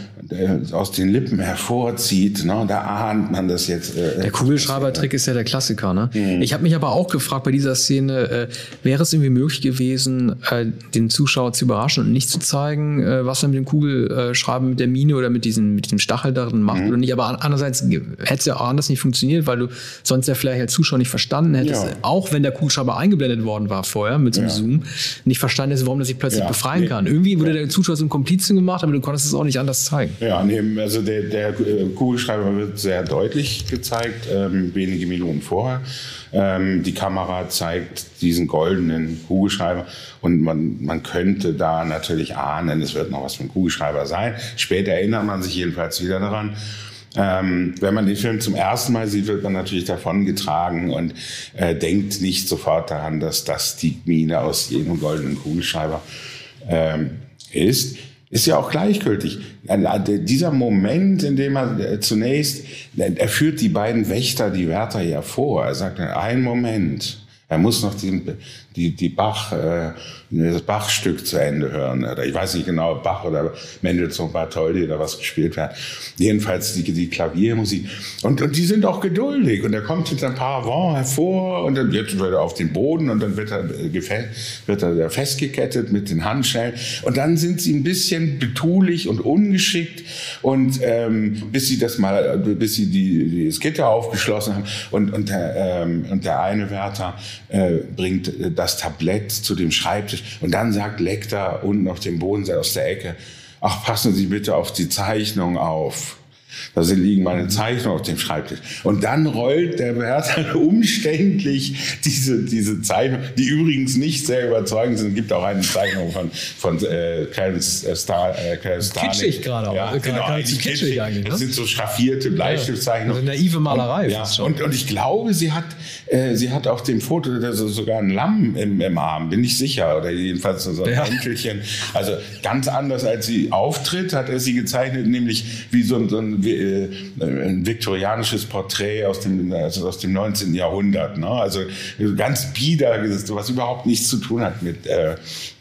aus den Lippen hervorzieht, ne? da ahnt man das jetzt. Äh, Der Kugelschreiber-Trick ist ja der Klassiker. Ne? Ich habe mich aber auch gefragt bei dieser Szene, äh, wäre es irgendwie möglich gewesen, äh, den Zuschauer zu überraschen und nicht zu zeigen, äh, was er mit dem Kugelschreiber, mit der Mine oder mit diesem, mit diesem Stachel darin macht oder nicht. Aber an- andererseits hätte es ja auch anders nicht funktioniert, weil du sonst ja vielleicht als Zuschauer nicht verstanden hättest, Ja. auch wenn der Kugelschreiber eingeblendet worden war vorher mit so einem Ja. Zoom, nicht verstanden hättest, warum er sich plötzlich Ja, befreien kann. Irgendwie wurde der Zuschauer zum Komplizen gemacht, aber du konntest es auch nicht anders zeigen. Ja, nee, also der, der äh, Kugelschreiber wird sehr deutlich gezeigt, ähm, wenige Minuten vorher. Ähm, die Kamera zeigt diesen goldenen Kugelschreiber und man, man könnte da natürlich ahnen, es wird noch was vom Kugelschreiber sein. Später erinnert man sich jedenfalls wieder daran. Ähm, wenn man den Film zum ersten Mal sieht, wird man natürlich davon getragen und äh, denkt nicht sofort daran, dass das die Mine aus jedem goldenen Kugelschreiber ähm, ist. Ist ja auch gleichgültig. Dieser Moment, in dem er äh, zunächst, er führt die beiden Wächter, die Wärter ja vor. Er sagt, ein Moment. Er muss noch die, die, die Bach, äh, das Bach-Stück zu Ende hören. Oder ich weiß nicht genau, Bach oder Mendelssohn Bartholdy oder was gespielt wird. Jedenfalls die, die Klaviermusik. Und, und die sind auch geduldig. Und er kommt mit ein paar Vent hervor und dann wird er auf den Boden und dann wird er, äh, wird er festgekettet mit den Handschellen. Und dann sind sie ein bisschen betulich und ungeschickt. Und ähm, bis sie das mal, bis sie die, die das Gitter aufgeschlossen haben. Und, und, der, ähm, und der eine Wärter äh, bringt das Tablett zu dem Schreibtisch und dann sagt Lecter unten auf dem Boden aus der Ecke, ach, passen Sie bitte auf die Zeichnung auf. Da liegen meine Zeichnungen auf dem Schreibtisch. Und dann rollt der Wärter umständlich diese, diese Zeichnung, die übrigens nicht sehr überzeugend sind. Es gibt auch eine Zeichnung von, von äh, Clarence äh, Star, äh, Kitschig gerade auch. Ja, genau, eigentlich kitschig eigentlich. Das ne? sind so schraffierte Bleistiftzeichnungen. Ja, also naive Malerei. Und, ja, und, und ich glaube, sie hat, äh, sie hat auf dem Foto sogar ein Lamm im, im Arm, bin ich sicher. Oder jedenfalls so ein ja. Enkelchen. Also ganz anders, als sie auftritt, hat er sie gezeichnet, nämlich wie so, so ein äh, ein viktorianisches Porträt aus dem, also aus dem 19. Jahrhundert. Ne? Also ganz bieder, was überhaupt nichts zu tun hat mit äh,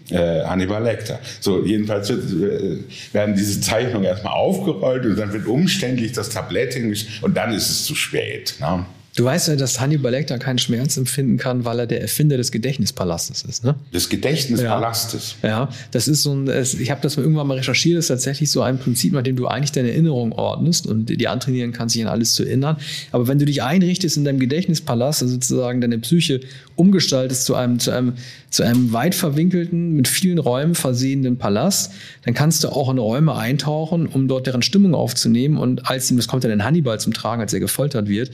äh, Hannibal Lecter. So, jedenfalls wird, äh, werden diese Zeichnungen erstmal aufgerollt und dann wird umständlich das Tablett hingestellt und dann ist es zu spät. Ne? Du weißt ja, dass Hannibal Lecter keinen Schmerz empfinden kann, weil er der Erfinder des Gedächtnispalastes ist, ne? Des Gedächtnispalastes. Ja, ja das ist so ein, ich habe das irgendwann mal recherchiert, das ist tatsächlich so ein Prinzip, nach dem du eigentlich deine Erinnerung ordnest und die antrainieren kannst, sich an alles zu erinnern. Aber wenn du dich einrichtest in deinem Gedächtnispalast, also sozusagen deine Psyche umgestaltest zu einem, zu einem, zu einem weit verwinkelten, mit vielen Räumen versehenen Palast, dann kannst du auch in Räume eintauchen, um dort deren Stimmung aufzunehmen. Und als ihm, das kommt dann in Hannibal zum Tragen, als er gefoltert wird,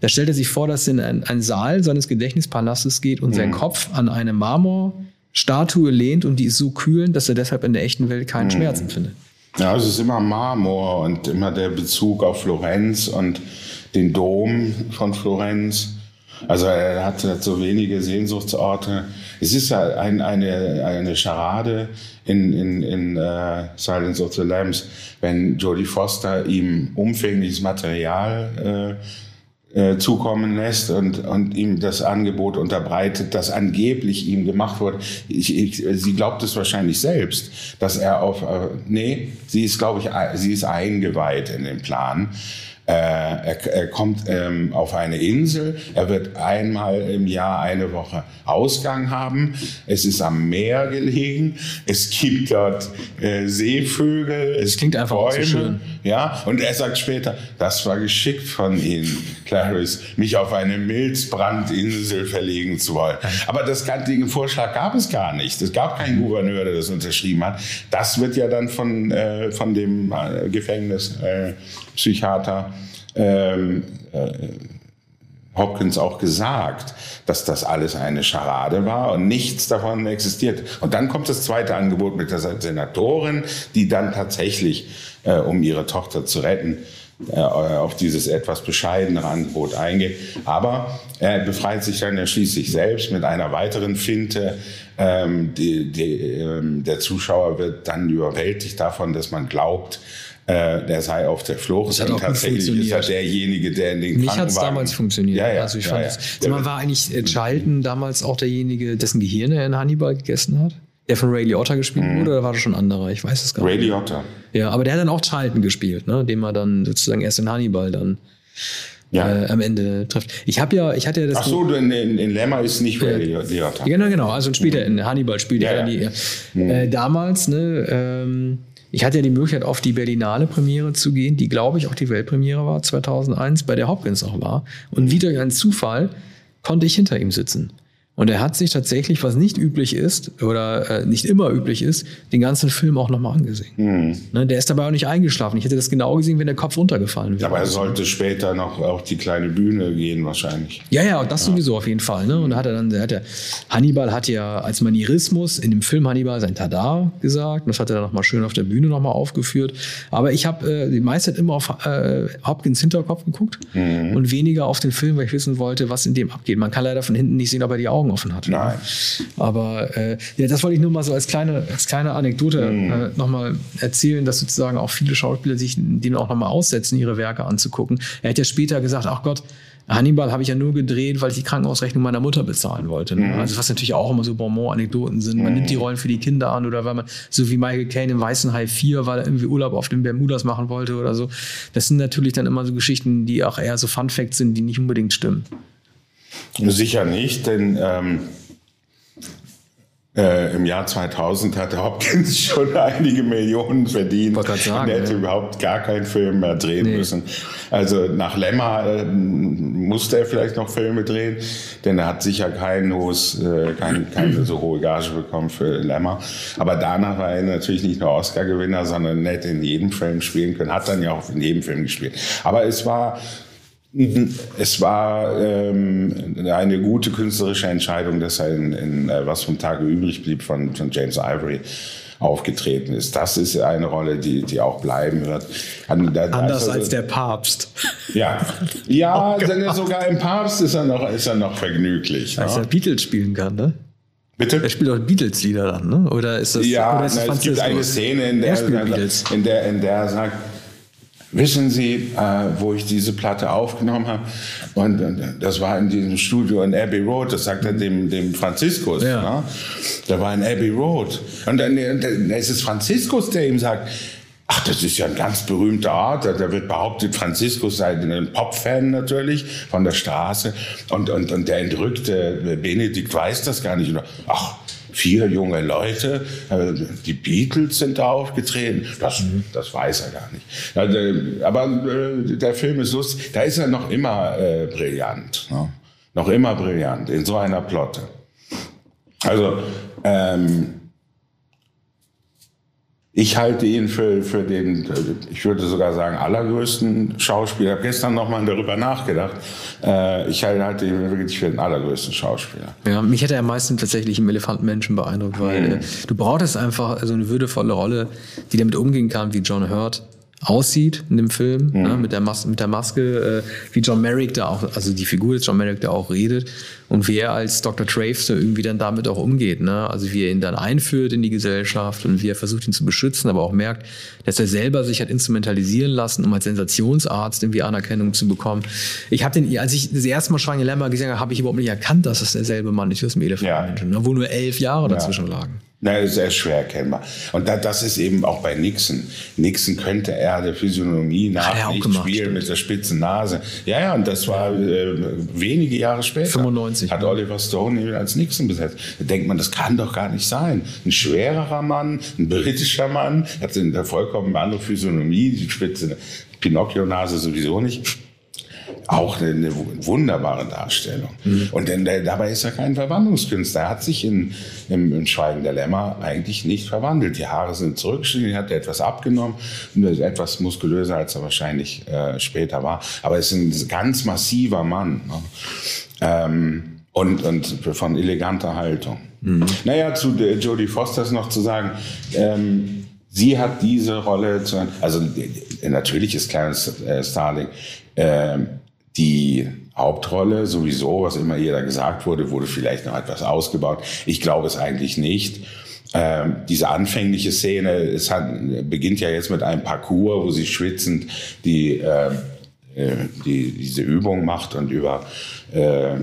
da stellt er sich vor, dass er in einen, Saal seines Gedächtnispalastes geht und mhm. sein Kopf an eine Marmorstatue lehnt und die ist so kühlend, dass er deshalb in der echten Welt keinen mhm. Schmerz empfindet. Ja, es ist immer Marmor und immer der Bezug auf Florenz und den Dom von Florenz. Also er hat, so wenige Sehnsuchtsorte. Es ist ja ein, eine, eine Charade in, in, in uh, Silence of the Lambs, wenn Jodie Foster ihm umfängliches Material äh, äh, zukommen lässt und, und ihm das Angebot unterbreitet, das angeblich ihm gemacht wurde. Ich, ich, sie glaubt es wahrscheinlich selbst, dass er auf, äh, nee, sie ist, glaube ich, sie ist eingeweiht in den Plan. Äh, er, er, kommt ähm, auf eine Insel. Er wird einmal im Jahr eine Woche Ausgang haben. Es ist am Meer gelegen. Es gibt dort äh, Seevögel. Es klingt einfach Bäume. So schön. Ja, und er sagt später, das war geschickt von Ihnen, Clarice, mich auf eine Milzbrandinsel verlegen zu wollen. Aber das, den Vorschlag gab es gar nicht. Es gab keinen Gouverneur, der das unterschrieben hat. Das wird ja dann von, äh, von dem äh, Gefängnispsychiater ähm, äh, Hopkins auch gesagt, dass das alles eine Scharade war und nichts davon existiert. Und dann kommt das zweite Angebot mit der Senatorin, die dann tatsächlich, äh, um ihre Tochter zu retten, äh, auf dieses etwas bescheidenere Angebot eingeht. Aber er befreit sich dann ja schließlich selbst mit einer weiteren Finte. Ähm, die, die, ähm, der Zuschauer wird dann überwältigt davon, dass man glaubt, äh, der sei auf der Flucht. Das hat auch tatsächlich ist er derjenige, der in den Mich hat es damals funktioniert. Ja, ja, also ich ja, fand ja. Das, man war eigentlich äh, Charlton damals auch derjenige, dessen Gehirn er in Hannibal gegessen hat? Der von Ray Liotta gespielt mhm. wurde, oder war das schon ein anderer? Ich weiß es gar nicht. Ray Liotta. Ja, aber der hat dann auch Charlton gespielt, ne? den man dann sozusagen erst in Hannibal dann ja. äh, am Ende trifft. Ich habe ja, ich hatte ja das. Ach so, in, in, in Lemma ist nicht Ray Liotta. Genau, genau. Also später mhm. in Hannibal spielt ja, er ja. die. Mhm. Äh, damals, ne, ähm, ich hatte ja die Möglichkeit, auf die Berlinale Premiere zu gehen, die, glaube ich, auch die Weltpremiere war, 2001, bei der Hopkins auch war. Und wie durch einen Zufall konnte ich hinter ihm sitzen. Und er hat sich tatsächlich, was nicht üblich ist oder äh, nicht immer üblich ist, den ganzen Film auch nochmal angesehen. Mhm. Ne, der ist dabei auch nicht eingeschlafen. Ich hätte das genau gesehen, wenn der Kopf runtergefallen wäre. Aber er sollte später noch auf die kleine Bühne gehen wahrscheinlich. Ja, ja, das ja. sowieso auf jeden Fall. Ne? Und da hat er dann, hat er, Hannibal hat ja als Manierismus in dem Film Hannibal sein Tada gesagt. Und das hat er dann nochmal schön auf der Bühne nochmal aufgeführt. Aber ich habe äh, die meiste Zeit immer auf äh, Hopkins Hinterkopf geguckt mhm. und weniger auf den Film, weil ich wissen wollte, was in dem abgeht. Man kann leider von hinten nicht sehen, ob er die Augen Augen offen hat. Nein. Aber äh, ja, das wollte ich nur mal so als kleine, als kleine Anekdote mhm. äh, nochmal erzählen, dass sozusagen auch viele Schauspieler sich dem auch nochmal aussetzen, ihre Werke anzugucken. Er hat ja später gesagt, ach Gott, Hannibal habe ich ja nur gedreht, weil ich die Krankenhausrechnung meiner Mutter bezahlen wollte. Ne? Mhm. Also was natürlich auch immer so Bonbon-Anekdoten sind. Man mhm. nimmt die Rollen für die Kinder an oder weil man, so wie Michael Caine im Weißen Hai 4, weil er irgendwie Urlaub auf den Bermudas machen wollte oder so. Das sind natürlich dann immer so Geschichten, die auch eher so Fun Facts sind, die nicht unbedingt stimmen. Sicher nicht, denn ähm, äh, Im Jahr 2000 hatte Hopkins schon einige Millionen verdient sagen, und hätte ja. überhaupt gar keinen Film mehr drehen nee. müssen. Also nach Lemma äh, musste er vielleicht noch Filme drehen, denn er hat sicher kein hohes, äh, kein, keine so hohe Gage bekommen für Lemma. Aber danach war er natürlich nicht nur Oscar-Gewinner, sondern hätte in jedem Film spielen können. Hat dann ja auch in jedem Film gespielt. Aber es war es war ähm, eine gute künstlerische Entscheidung, dass er in, in äh, Was vom Tage übrig blieb von, von James Ivory aufgetreten ist. Das ist eine Rolle, die, die auch bleiben wird. Anders also, als der Papst. Ja, ja oh sogar im Papst ist er noch, ist er noch vergnüglich. Als ne? er Beatles spielen kann, ne? Bitte? Er spielt auch Beatles-Lieder dann, ne? Oder ist das? Ja, oder ist das na, es gibt eine Szene, in der, in der, in der er sagt, Wissen Sie, äh, wo ich diese Platte aufgenommen habe? Und äh, das war in diesem Studio in Abbey Road, das sagt er dem, dem Franziskus. Ja. Ne? Da war in Abbey Road. Und dann, dann ist es Franziskus, der ihm sagt, Ach, das ist ja ein ganz berühmter Ort. Da wird behauptet, Franziskus sei ein Pop-Fan natürlich von der Straße. Und, und, und der entrückte Benedikt weiß das gar nicht. Ach, vier junge Leute, äh, die Beatles sind da aufgetreten. Das, mhm. das weiß er gar nicht. Aber äh, der Film ist lustig. Da ist er noch immer äh, brillant. Ne? Noch immer brillant in so einer Plotte. Also, ähm, ich halte ihn für, für den, ich würde sogar sagen, allergrößten Schauspieler. Ich habe gestern nochmal darüber nachgedacht. Äh, ich halte ihn wirklich für den allergrößten Schauspieler. Ja, mich hätte er am meisten tatsächlich im Elefantenmenschen beeindruckt, weil mhm. du brauchtest einfach so eine würdevolle Rolle, die damit umgehen kann, wie John Hurt aussieht in dem Film, mhm. ne, mit, der Mas mit der Maske, äh, wie John Merrick da auch, also die Figur des John Merrick da auch redet und wie er als Dr. Traves irgendwie dann damit auch umgeht. Ne? Also wie er ihn dann einführt in die Gesellschaft und wie er versucht, ihn zu beschützen, aber auch merkt, dass er selber sich hat instrumentalisieren lassen, um als Sensationsarzt irgendwie Anerkennung zu bekommen. Ich habe den, als ich das erste Mal Schwein Lemmer gesehen habe, habe ich überhaupt nicht erkannt, dass das derselbe Mann ist, wie aus dem Elefantenmenschen, ja. ne? wo nur elf Jahre dazwischen ja. lagen. Na, sehr schwer erkennbar. Und da, das ist eben auch bei Nixon. Nixon könnte er der Physiognomie nach nicht gemacht, spielen stimmt. mit der spitzen Nase. Ja, ja, und das war äh, wenige Jahre später. 95. Hat Oliver Stone ihn als Nixon besetzt. Da denkt man, das kann doch gar nicht sein. Ein schwererer Mann, ein britischer Mann, hat eine vollkommen andere Physiognomie, die spitze Pinocchio-Nase sowieso nicht auch eine, eine wunderbare Darstellung. Mhm. Und denn, der, dabei ist er kein Verwandlungskünstler. Er hat sich in, im, im Schweigen der Lämmer eigentlich nicht verwandelt. Die Haare sind zurückgeschnitten, hat etwas abgenommen, etwas muskulöser, als er wahrscheinlich äh, später war. Aber er ist ein ganz massiver Mann. Ne? Ähm, und, und von eleganter Haltung. Mhm. Naja, zu Jodie Foster noch zu sagen, ähm, sie hat diese Rolle, zu, also natürlich ist Clarence äh, Starling äh, die Hauptrolle sowieso, was immer jeder gesagt wurde, wurde vielleicht noch etwas ausgebaut. Ich glaube es eigentlich nicht. Ähm, diese anfängliche Szene, es hat, beginnt ja jetzt mit einem Parcours, wo sie schwitzend die, äh, äh die diese Übung macht und über äh,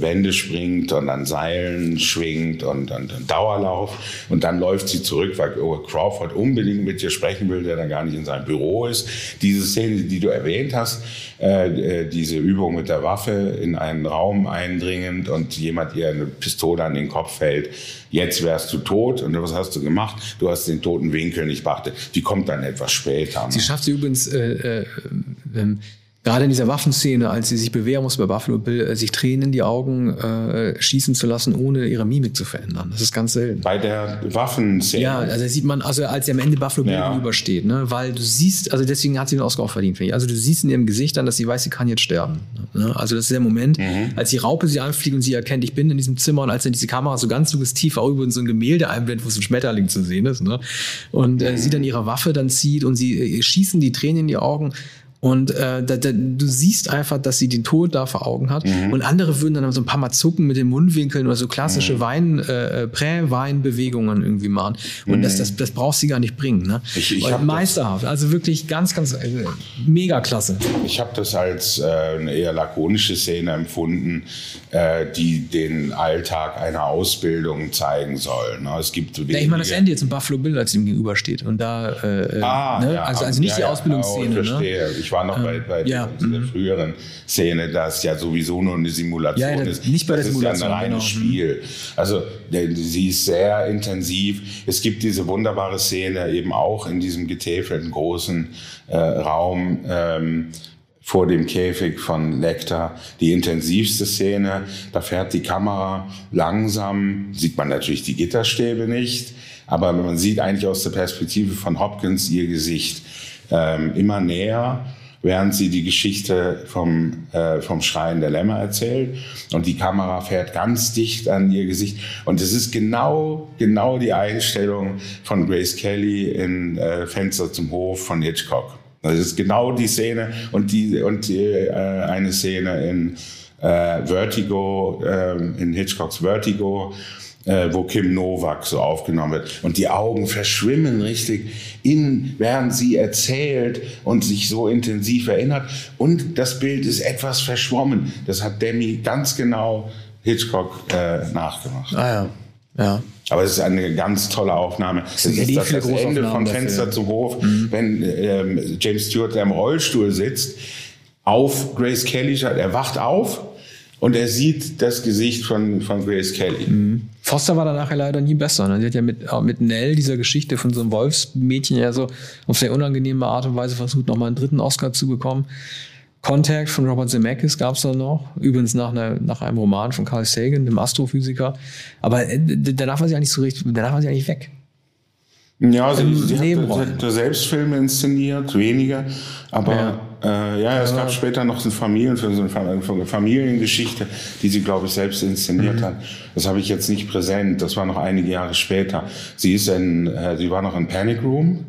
Wände springt und an Seilen schwingt und, und Dauerlauf. Und dann läuft sie zurück, weil Crawford unbedingt mit ihr sprechen will, der dann gar nicht in seinem Büro ist. Diese Szene, die du erwähnt hast, äh, äh, diese Übung mit der Waffe in einen Raum eindringend und jemand ihr eine Pistole an den Kopf hält, jetzt wärst du tot. Und was hast du gemacht? Du hast den toten Winkel nicht beachtet. Die kommt dann etwas später. Sie schafft sie übrigens äh, äh, Gerade in dieser Waffenszene, als sie sich bewähren muss bei Buffalo Bill, äh, sich Tränen in die Augen äh, schießen zu lassen, ohne ihre Mimik zu verändern. Das ist ganz selten. Bei der Waffenszene? Ja, also sieht man, also als sie am Ende Buffalo Bill ja. gegenübersteht, ne? weil du siehst, also deswegen hat sie den Oscar auch verdient, finde ich. Also du siehst in ihrem Gesicht dann, dass sie weiß, sie kann jetzt sterben. Ne? Also das ist der Moment, mhm. als die Raupe sie anfliegt und sie erkennt, ich bin in diesem Zimmer und als dann diese Kamera so ganz suggestiv auch über so ein Gemälde einblendet, wo so ein Schmetterling zu sehen ist. Ne? Und äh, mhm. sie dann ihre Waffe dann zieht und sie äh, schießen die Tränen in die Augen Und äh, da, da, du siehst einfach, dass sie den Tod da vor Augen hat. Mhm. Und andere würden dann so ein paar Mal zucken mit den Mundwinkeln oder so klassische Mhm. Wein, äh, Prä-Wein-Bewegungen irgendwie machen. Und das, das, das brauchst du gar nicht bringen. Ne? Mhm. Ich- ich hab das- meisterhaft. Also wirklich ganz, ganz äh, mega klasse. Ich habe das als äh, eine eher lakonische Szene empfunden, äh, die den Alltag einer Ausbildung zeigen soll. Ne? Es gibt so Ja, ich meine, das Ende jetzt in Buffalo Bill, als ihm gegenübersteht. Und da, äh, Ah, ne? ja, also, also nicht ja, die ja, Ausbildungsszene. oh, ne? ich verstehe. Ich war noch bei, bei ja, mhm. der früheren Szene, das ja sowieso nur eine Simulation Ja, ja, ist. nicht bei der das Simulation, ist ja ein reines genau. Mhm. Spiel. Also der, sie ist sehr intensiv. Es gibt diese wunderbare Szene eben auch in diesem getäfelten großen äh, Raum. Ähm, vor dem Käfig von Lecter die intensivste Szene. Da fährt die Kamera langsam, sieht man natürlich die Gitterstäbe nicht, aber man sieht eigentlich aus der Perspektive von Hopkins ihr Gesicht ähm, immer näher, während sie die Geschichte vom, äh, vom Schreien der Lämmer erzählt. Und die Kamera fährt ganz dicht an ihr Gesicht. Und es ist genau, genau die Einstellung von Grace Kelly in äh, Fenster zum Hof von Hitchcock. Das ist genau die Szene und die und die, äh, eine Szene in äh, Vertigo, äh, in Hitchcocks Vertigo, äh, wo Kim Novak so aufgenommen wird und die Augen verschwimmen richtig in, während sie erzählt und sich so intensiv erinnert und das Bild ist etwas verschwommen. Das hat Demi ganz genau Hitchcock äh, nachgemacht. Ah ja, ja. Aber es ist eine ganz tolle Aufnahme. Es sind ja ist das, das Ende von. Fenster zum Hof, wenn ähm, James Stewart im Rollstuhl sitzt, auf Grace Kelly schaut. Er wacht auf und er sieht das Gesicht von, von Grace Kelly. Foster war dann nachher leider nie besser. Ne? Sie hat ja mit, auch mit Nell, dieser Geschichte von so einem Wolfsmädchen, ja so auf sehr unangenehme Art und Weise versucht, nochmal einen dritten Oscar zu bekommen. Contact von Robert Zemeckis gab es dann noch. Übrigens nach, einer, nach einem Roman von Carl Sagan, dem Astrophysiker. Aber äh, danach war sie eigentlich so richtig, danach war sie eigentlich weg. Ja, sie, sie hat, hat selbst Filme inszeniert, wenige. Aber Ja. Ja, äh, ja es gab später noch einen Familienfilm, so eine Fa- eine Familiengeschichte, die sie, glaube ich, selbst Mhm. inszeniert hat. Das habe ich jetzt nicht präsent. Das war noch einige Jahre später. Sie ist in, äh, sie war noch in Panic Room.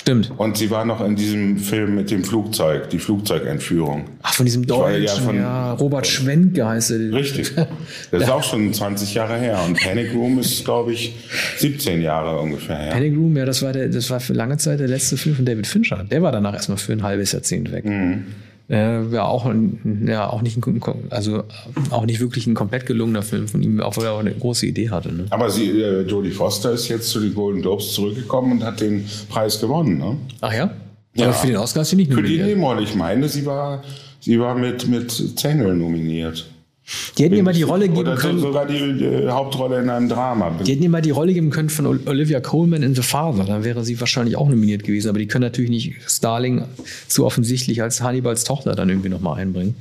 Stimmt. Und sie war noch in diesem Film mit dem Flugzeug, die Flugzeugentführung. Ach, von diesem Deutschen, ja ja, von- Robert Schwenke heißt er. Richtig. Das ist auch schon 20 Jahre her. Und Panic Room ist, glaube ich, 17 Jahre ungefähr her. Panic Room, ja, das war, der, das war für lange Zeit der letzte Film von David Fincher. Der war danach erstmal für ein halbes Jahrzehnt weg. Mhm. Äh, ja, auch, ein, ja, auch nicht, ein, also auch nicht wirklich ein komplett gelungener Film von ihm, obwohl er auch eine große Idee hatte. Ne? Aber sie, äh, Jodie Foster ist jetzt zu den Golden Globes zurückgekommen und hat den Preis gewonnen. Ne? Ach ja? Ja. Aber für den Oscar ist sie nicht Für die nominiert. Nebenrolle, ich meine, sie war, sie war mit, mit Zengel nominiert. Die hätten ihr mal die Rolle geben können. sogar die äh, Hauptrolle in einem Drama. Die hätten mal die Rolle geben können von Ol- Olivia Coleman in The Father. Dann wäre sie wahrscheinlich auch nominiert gewesen. Aber die können natürlich nicht Starling zu offensichtlich als Hannibals Tochter dann irgendwie nochmal einbringen.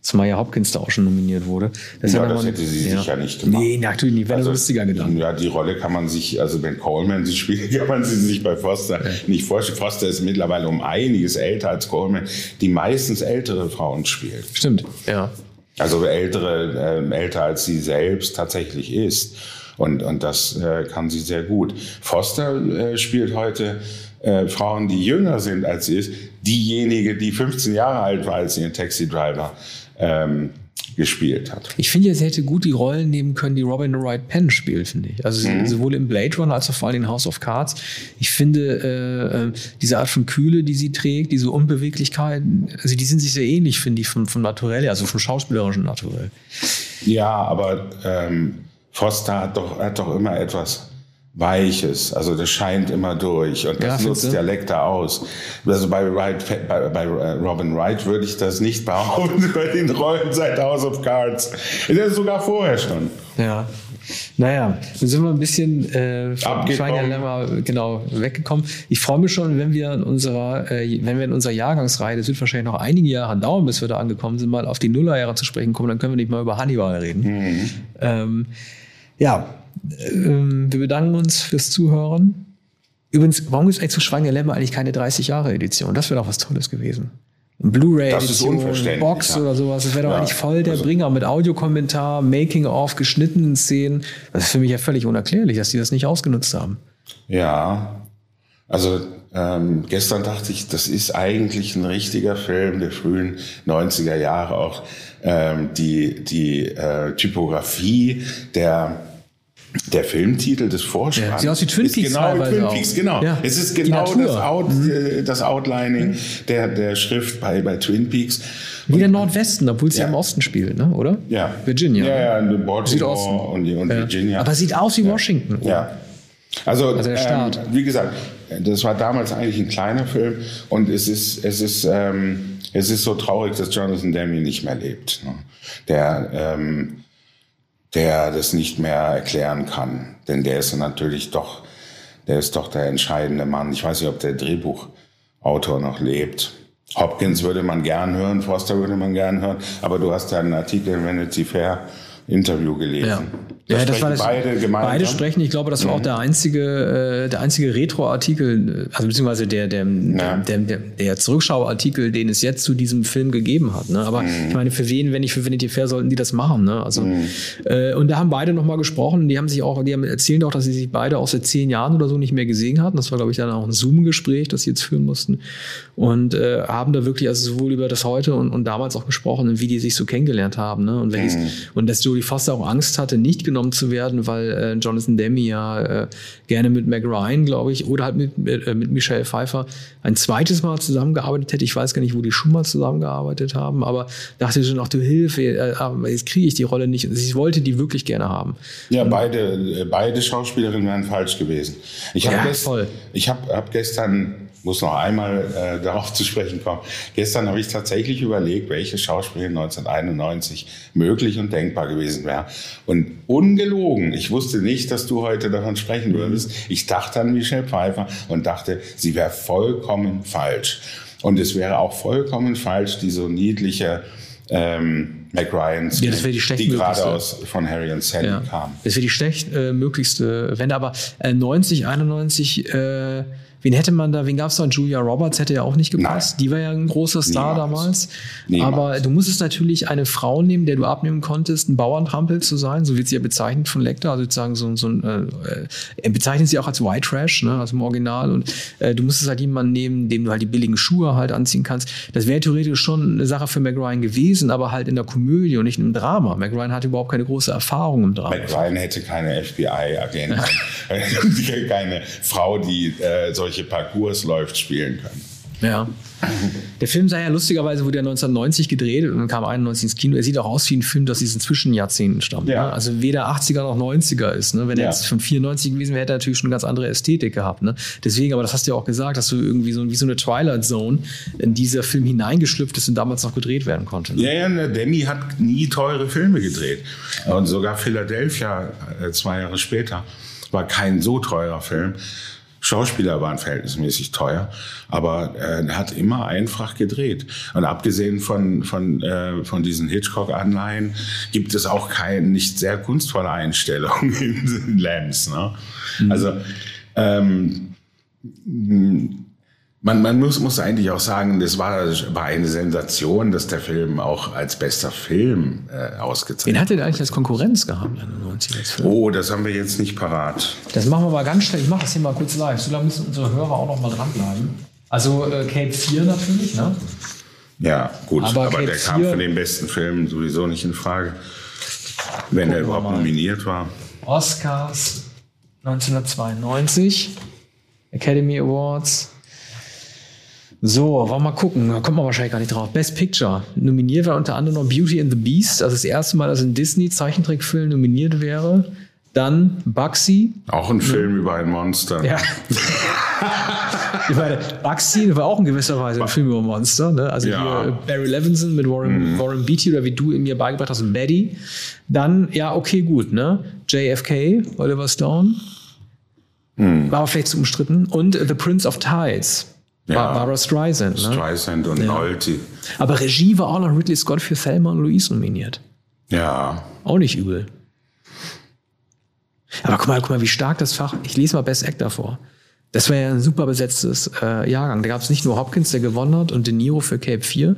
Zumal ja Hopkins da auch schon nominiert wurde. ist Ja, das hätte sie sicher nicht gemacht. Nee, natürlich nicht. Wäre also, lustiger gedacht. Ja, die Rolle kann man sich, also wenn Coleman sie spielt, kann man sie sich bei Foster nicht vorstellen. Foster ist mittlerweile um einiges älter als Coleman, die meistens ältere Frauen spielt. Stimmt, ja. Also ältere, ähm, älter als sie selbst tatsächlich ist. Und, und das äh, kann sie sehr gut. Foster äh, spielt heute äh, Frauen, die jünger sind als sie ist. Diejenige, die 15 Jahre alt war, als sie in Taxi Driver ähm, gespielt hat. Ich finde, sie hätte gut die Rollen nehmen können, die Robin Wright Penn spielt, finde ich. Also Mhm. sowohl im Blade Runner als auch vor allem in House of Cards. Ich finde, äh, äh, diese Art von Kühle, die sie trägt, diese Unbeweglichkeit, also die sind sich sehr ähnlich, finde ich, vom, vom Naturell, also vom schauspielerischen Naturell. Ja, aber ähm, Foster hat doch, hat doch immer etwas Weiches. Also das scheint immer durch. Und Ja, das findest nutzt der Lecter aus. Also bei, Wright, bei, bei äh, Robin Wright würde ich das nicht behaupten bei den Rollen seit House of Cards. Das ist sogar vorher schon. Ja. Naja, dann sind wir ein bisschen äh, vom Abgekommen. Schwein der Lämmer genau weggekommen. Ich freue mich schon, wenn wir in unserer, äh, wenn wir in unserer Jahrgangsreihe, das wird wahrscheinlich noch einige Jahre dauern, bis wir da angekommen sind, mal auf die Nullerjahre zu sprechen kommen, dann können wir nicht mal über Hannibal reden. Ähm, ja, ähm, wir bedanken uns fürs Zuhören. Übrigens, warum es eigentlich zu Schwein der Lämmer eigentlich keine 30 Jahre Edition? Das wäre doch was Tolles gewesen. Ist Blu-ray-Edition, Box ja. oder sowas. Das wäre doch Ja, eigentlich voll der also- Bringer mit Audiokommentar, Making-of, geschnittenen Szenen. Das ist für mich ja völlig unerklärlich, dass die das nicht ausgenutzt haben. Ja. Also ähm, gestern dachte ich, das ist eigentlich ein richtiger Film der frühen 90er Jahre auch. Ähm, die die äh, Typografie der der Filmtitel des Vorspanns ja, sieht aus wie Twin Peaks genau Twin Peaks, genau. Ja, es ist genau das, Out, mhm. das Outlining mhm. der, der Schrift bei, bei Twin Peaks. Wie der Nordwesten, obwohl sie ja. im Osten spielt, ne? oder? Ja. Virginia. Ja, ja, Baltimore und, und ja. Virginia. Aber sieht aus wie Washington. Ja. Also, also. Ähm, wie gesagt, das war damals eigentlich ein kleiner Film und es ist, es ist, ähm, es ist so traurig, dass Jonathan Demme nicht mehr lebt. Ne? Der, ähm, der das nicht mehr erklären kann. Denn der ist natürlich doch, der ist doch der entscheidende Mann. Ich weiß nicht, ob der Drehbuchautor noch lebt. Hopkins würde man gern hören, Foster würde man gern hören, aber du hast ja einen Artikel in Vanity Fair Interview gelesen. Ja. Da ja, das war das, beide gemeinsam. Beide sprechen. Ich glaube, das war mhm. auch der einzige, äh, der einzige Retro-Artikel, also beziehungsweise der, der, ja. der, der, der Zurückschauartikel, den es jetzt zu diesem Film gegeben hat. Ne? Aber mhm. ich meine, für wen, wenn nicht für Vanity Fair, sollten die das machen. Ne? Also, mhm. äh, und da haben beide nochmal gesprochen. Die haben sich auch, die haben erzählen auch, dass sie sich beide auch seit zehn Jahren oder so nicht mehr gesehen hatten. Das war, glaube ich, dann auch ein Zoom-Gespräch, das sie jetzt führen mussten. Und äh, haben da wirklich also sowohl über das heute und, und damals auch gesprochen, wie die sich so kennengelernt haben. Ne? Und, welches, mhm. und dass Jodie Foster auch Angst hatte, nicht genommen genommen zu werden, weil äh, Jonathan Demme ja äh, gerne mit Meg Ryan, glaube ich, oder halt mit, äh, mit Michelle Pfeiffer ein zweites Mal zusammengearbeitet hätte. Ich weiß gar nicht, wo die schon mal zusammengearbeitet haben, aber dachte schon, ach du Hilfe, äh, jetzt kriege ich die Rolle nicht. Ich wollte die wirklich gerne haben. Ja, beide, äh, beide Schauspielerinnen wären falsch gewesen. Ich habe ja, gest ich hab, hab gestern muss noch einmal äh, darauf zu sprechen kommen. Gestern habe ich tatsächlich überlegt, welche Schauspielerin 1991 möglich und denkbar gewesen wäre. Und ungelogen, ich wusste nicht, dass du heute davon sprechen würdest. Ich dachte an Michelle Pfeiffer und dachte, sie wäre vollkommen falsch. Und es wäre auch vollkommen falsch, die so niedliche ähm, Mac Ryans, ja, die, die gerade aus von Harry und Sally ja. kam. Das wäre die schlecht äh, möglichste Wende, aber äh, 90, 91 äh, Wen hätte man da, wen gab es da? Julia Roberts hätte ja auch nicht gepasst. Nein. Die war ja ein großer Star Niemals. damals. Niemals. Aber du musstest natürlich eine Frau nehmen, der du abnehmen konntest, ein Bauerntrampel zu sein. So wird sie ja bezeichnet von Lecter. Also sozusagen so, so ein, äh, er bezeichnet sie auch als White Trash, ne, also im Original. Und äh, du musstest halt jemanden nehmen, dem du halt die billigen Schuhe halt anziehen kannst. Das wäre theoretisch schon eine Sache für Mac Ryan gewesen, aber halt in der Komödie und nicht im Drama. Mac Ryan hatte überhaupt keine große Erfahrung im Drama. Mac Ryan hätte keine FBI-Agentin, keine Frau, die äh, solche solche Parcours läuft, spielen können. Ja. Der Film sei ja lustigerweise wurde ja 1990 gedreht und kam 91 ins Kino. Er sieht auch aus wie ein Film, das diesen Zwischenjahrzehnten stammt. Ja. Ne? Also weder 80er noch 90er ist. Ne? Wenn ja. er jetzt von 94 gewesen wäre, hätte er natürlich schon eine ganz andere Ästhetik gehabt. Ne? Deswegen, aber das hast du ja auch gesagt, dass du irgendwie so wie so eine Twilight Zone in dieser Film hineingeschlüpft ist und damals noch gedreht werden konnte. Ne? Ja, ja, der Demi hat nie teure Filme gedreht. Und sogar Philadelphia äh, zwei Jahre später war kein so teurer Film. Schauspieler waren verhältnismäßig teuer, aber äh, er hat immer einfach gedreht. Und abgesehen von, von, äh, von diesen Hitchcock-Anleihen gibt es auch keine nicht sehr kunstvolle Einstellungen in Lambs. Ne? Mhm. Also ähm, man, man muss, muss eigentlich auch sagen, das war, war eine Sensation, dass der Film auch als bester Film äh, ausgezeichnet Wen hat er eigentlich als Konkurrenz gehabt in den 90 Oh, das haben wir jetzt nicht parat. Das machen wir mal ganz schnell. Ich mache das hier mal kurz live. So lange müssen unsere Hörer auch noch mal dranbleiben. Also äh, Cape 4 natürlich, ne? Ja, gut. Aber, aber der kam für den besten Film sowieso nicht in Frage. Wenn er überhaupt nominiert war. Oscars 1992, Academy Awards so, wollen wir mal gucken. Da kommt man wahrscheinlich gar nicht drauf. Best Picture. Nominiert war unter anderem noch Beauty and the Beast. Also das erste Mal, dass ein Disney-Zeichentrickfilm nominiert wäre. Dann Bugsy. Auch ein Film über ein Monster. Ja. ich meine, Bugsy war auch in gewisser Weise ein Film über Monster. Ne? Also ja. hier Barry Levinson mit Warren, mhm. Warren Beatty oder wie du in mir beigebracht hast, Betty. Dann, ja, okay, gut. Ne? JFK, Oliver Stone. Mhm. War aber vielleicht zu umstritten. Und The Prince of Tides. Ja. Barbara Streisand. Ne? Streisand und ja. Nolte. Aber Regie war auch noch Ridley Scott für Thelma und Louise nominiert. Ja. Auch nicht übel. Aber guck mal, guck mal, wie stark das Fach. Ich lese mal Best Actor vor. Das war ja ein super besetztes äh, Jahrgang. Da gab es nicht nur Hopkins, der gewonnen hat, und De Niro für Cape 4.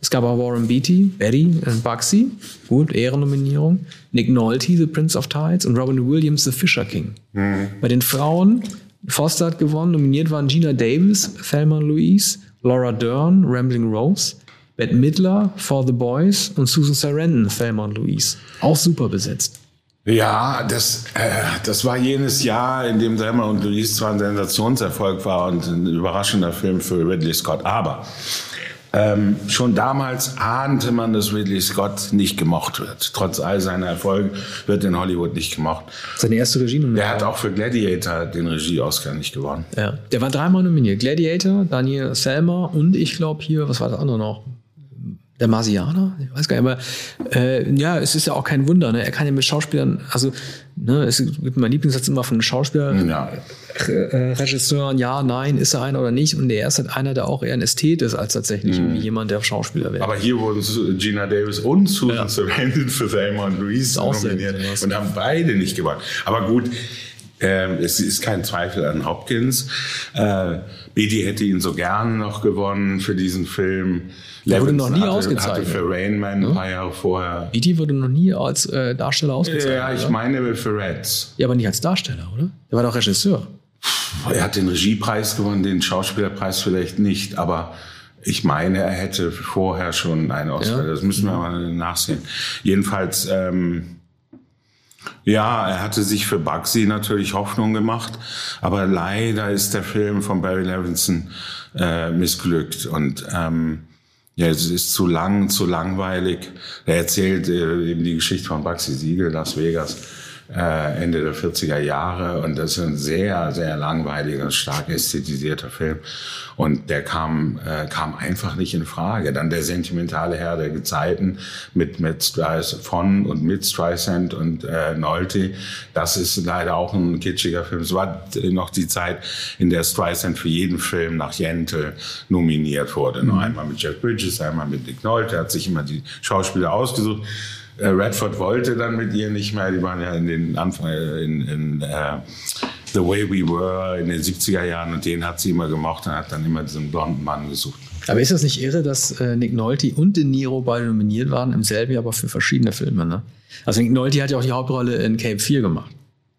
Es gab auch Warren Beatty, Betty und Bugsy. Gut, Ehrennominierung. Nick Nolte, The Prince of Tides und Robin Williams, The Fisher King. Mhm. Bei den Frauen Foster hat gewonnen. Nominiert waren Gina Davis, Thelma Louise, Laura Dern, Rambling Rose, Bette Midler, For the Boys und Susan Sarandon, Thelma Louise. Auch super besetzt. Ja, das, äh, das war jenes Jahr, in dem Selma und Louise zwar ein Sensationserfolg war und ein überraschender Film für Ridley Scott, aber ähm, schon damals ahnte man, dass Ridley Scott nicht gemocht wird. Trotz all seiner Erfolge wird in Hollywood nicht gemocht. Seine erste Regie Der hat auch für Gladiator den Regie-Oscar nicht gewonnen. Ja, der war dreimal nominiert. Gladiator, Daniel Selma und ich glaube hier, was war das andere noch? Der Marsianer, ich weiß gar nicht, aber äh, ja, es ist ja auch kein Wunder, ne? Er kann ja mit Schauspielern, also ne, es gibt mein Lieblingssatz immer von Schauspielern, ja. äh, Regisseuren, ja, nein, ist er einer oder nicht? Und der ist halt einer, der auch eher ein Ästhet ist, als tatsächlich mhm. jemand, der Schauspieler wäre. Aber hier wurden Gina Davis und Susan ja. Sarandon für Thelma und Louise nominiert und haben beide nicht gewonnen. Aber gut, äh, es ist kein Zweifel an Hopkins. Äh, Beatty hätte ihn so gern noch gewonnen für diesen Film. Der wurde noch nie hatte, ausgezeichnet. Hatte für Rain Man ein paar Jahre vorher. Beatty wurde noch nie als äh, Darsteller ausgezeichnet. Ja, ich oder? meine für Reds. Ja, aber nicht als Darsteller, oder? Der war doch Regisseur. Er hat den Regiepreis gewonnen, den Schauspielerpreis vielleicht nicht, aber ich meine, er hätte vorher schon einen Oscar. Ja. Das müssen wir mal nachsehen. Jedenfalls, ähm, ja, er hatte sich für Bugsy natürlich Hoffnung gemacht, aber leider ist der Film von Barry Levinson äh, missglückt und ähm, ja, es ist zu lang, zu langweilig. Er erzählt äh, eben die Geschichte von Bugsy Siegel, Las Vegas äh, Ende der 40er Jahre und das ist ein sehr, sehr langweiliger, stark ästhetisierter Film und der kam, äh, kam einfach nicht in Frage. Dann der sentimentale Herr der Gezeiten mit, mit Streisand, von und mit Streisand und äh, Nolte, das ist leider auch ein kitschiger Film. Es war noch die Zeit, in der Streisand für jeden Film nach Jente nominiert wurde. Mhm. Einmal mit Jeff Bridges, einmal mit Nick Nolte, hat sich immer die Schauspieler ausgesucht. Äh, Redford wollte dann mit ihr nicht mehr. Die waren ja in den Anfang in, in uh, The Way We Were in den 70er Jahren und den hat sie immer gemocht und hat dann immer diesen blonden Mann gesucht. Aber ist das nicht irre, dass äh, Nick Nolte und De Niro beide nominiert waren im selben Jahr, aber für verschiedene Filme? Ne? Also Nick Nolte hat ja auch die Hauptrolle in Cape 4 gemacht.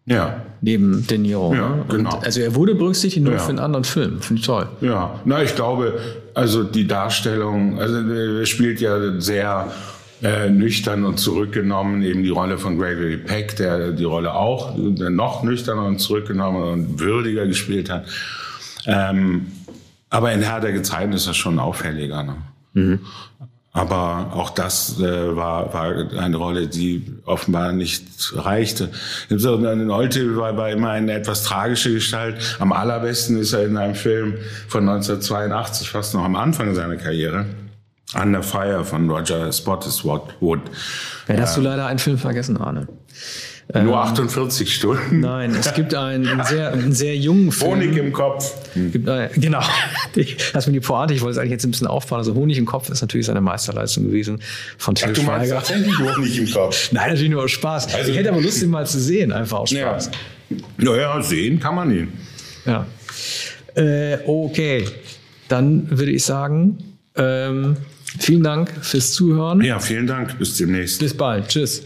Ja. Neben De Niro. Ja, ne? genau. also er wurde berücksichtigt nur ja. für einen anderen Film. Finde ich toll. Ja, na, ich glaube, also die Darstellung, also er spielt ja sehr äh, nüchtern und zurückgenommen, eben die Rolle von Gregory Peck, der die Rolle auch noch nüchterner und zurückgenommen und würdiger gespielt hat. Ähm, aber in Herr der Gezeiten ist das schon auffälliger. Ne? Mhm. Aber auch das äh, war, war eine Rolle, die offenbar nicht reichte. Nolte war, war immer eine etwas tragische Gestalt. Am allerbesten ist er in einem Film von 1982, fast noch am Anfang seiner Karriere. Under Fire von Roger Spottiswoode. Ja, hast du leider einen Film vergessen, Arne. Nur 48 ähm, Stunden? Nein, es gibt einen sehr, einen sehr jungen Film. Honig im Kopf. Gibt, äh, genau. Das mir die Pointe, ich wollte es eigentlich jetzt ein bisschen aufbauen. Also Honig im Kopf ist natürlich seine Meisterleistung gewesen von Till Ach, du Schweiger. Meinst tatsächlich Honig im Kopf? Nein, natürlich nur aus Spaß. Also, ich hätte aber Lust, ihn mal zu sehen, einfach aus Spaß. Ja, ja sehen kann man ihn. Ja. Äh, okay, dann würde ich sagen, ähm, Vielen Dank fürs Zuhören. Ja, vielen Dank. Bis demnächst. Bis bald. Tschüss.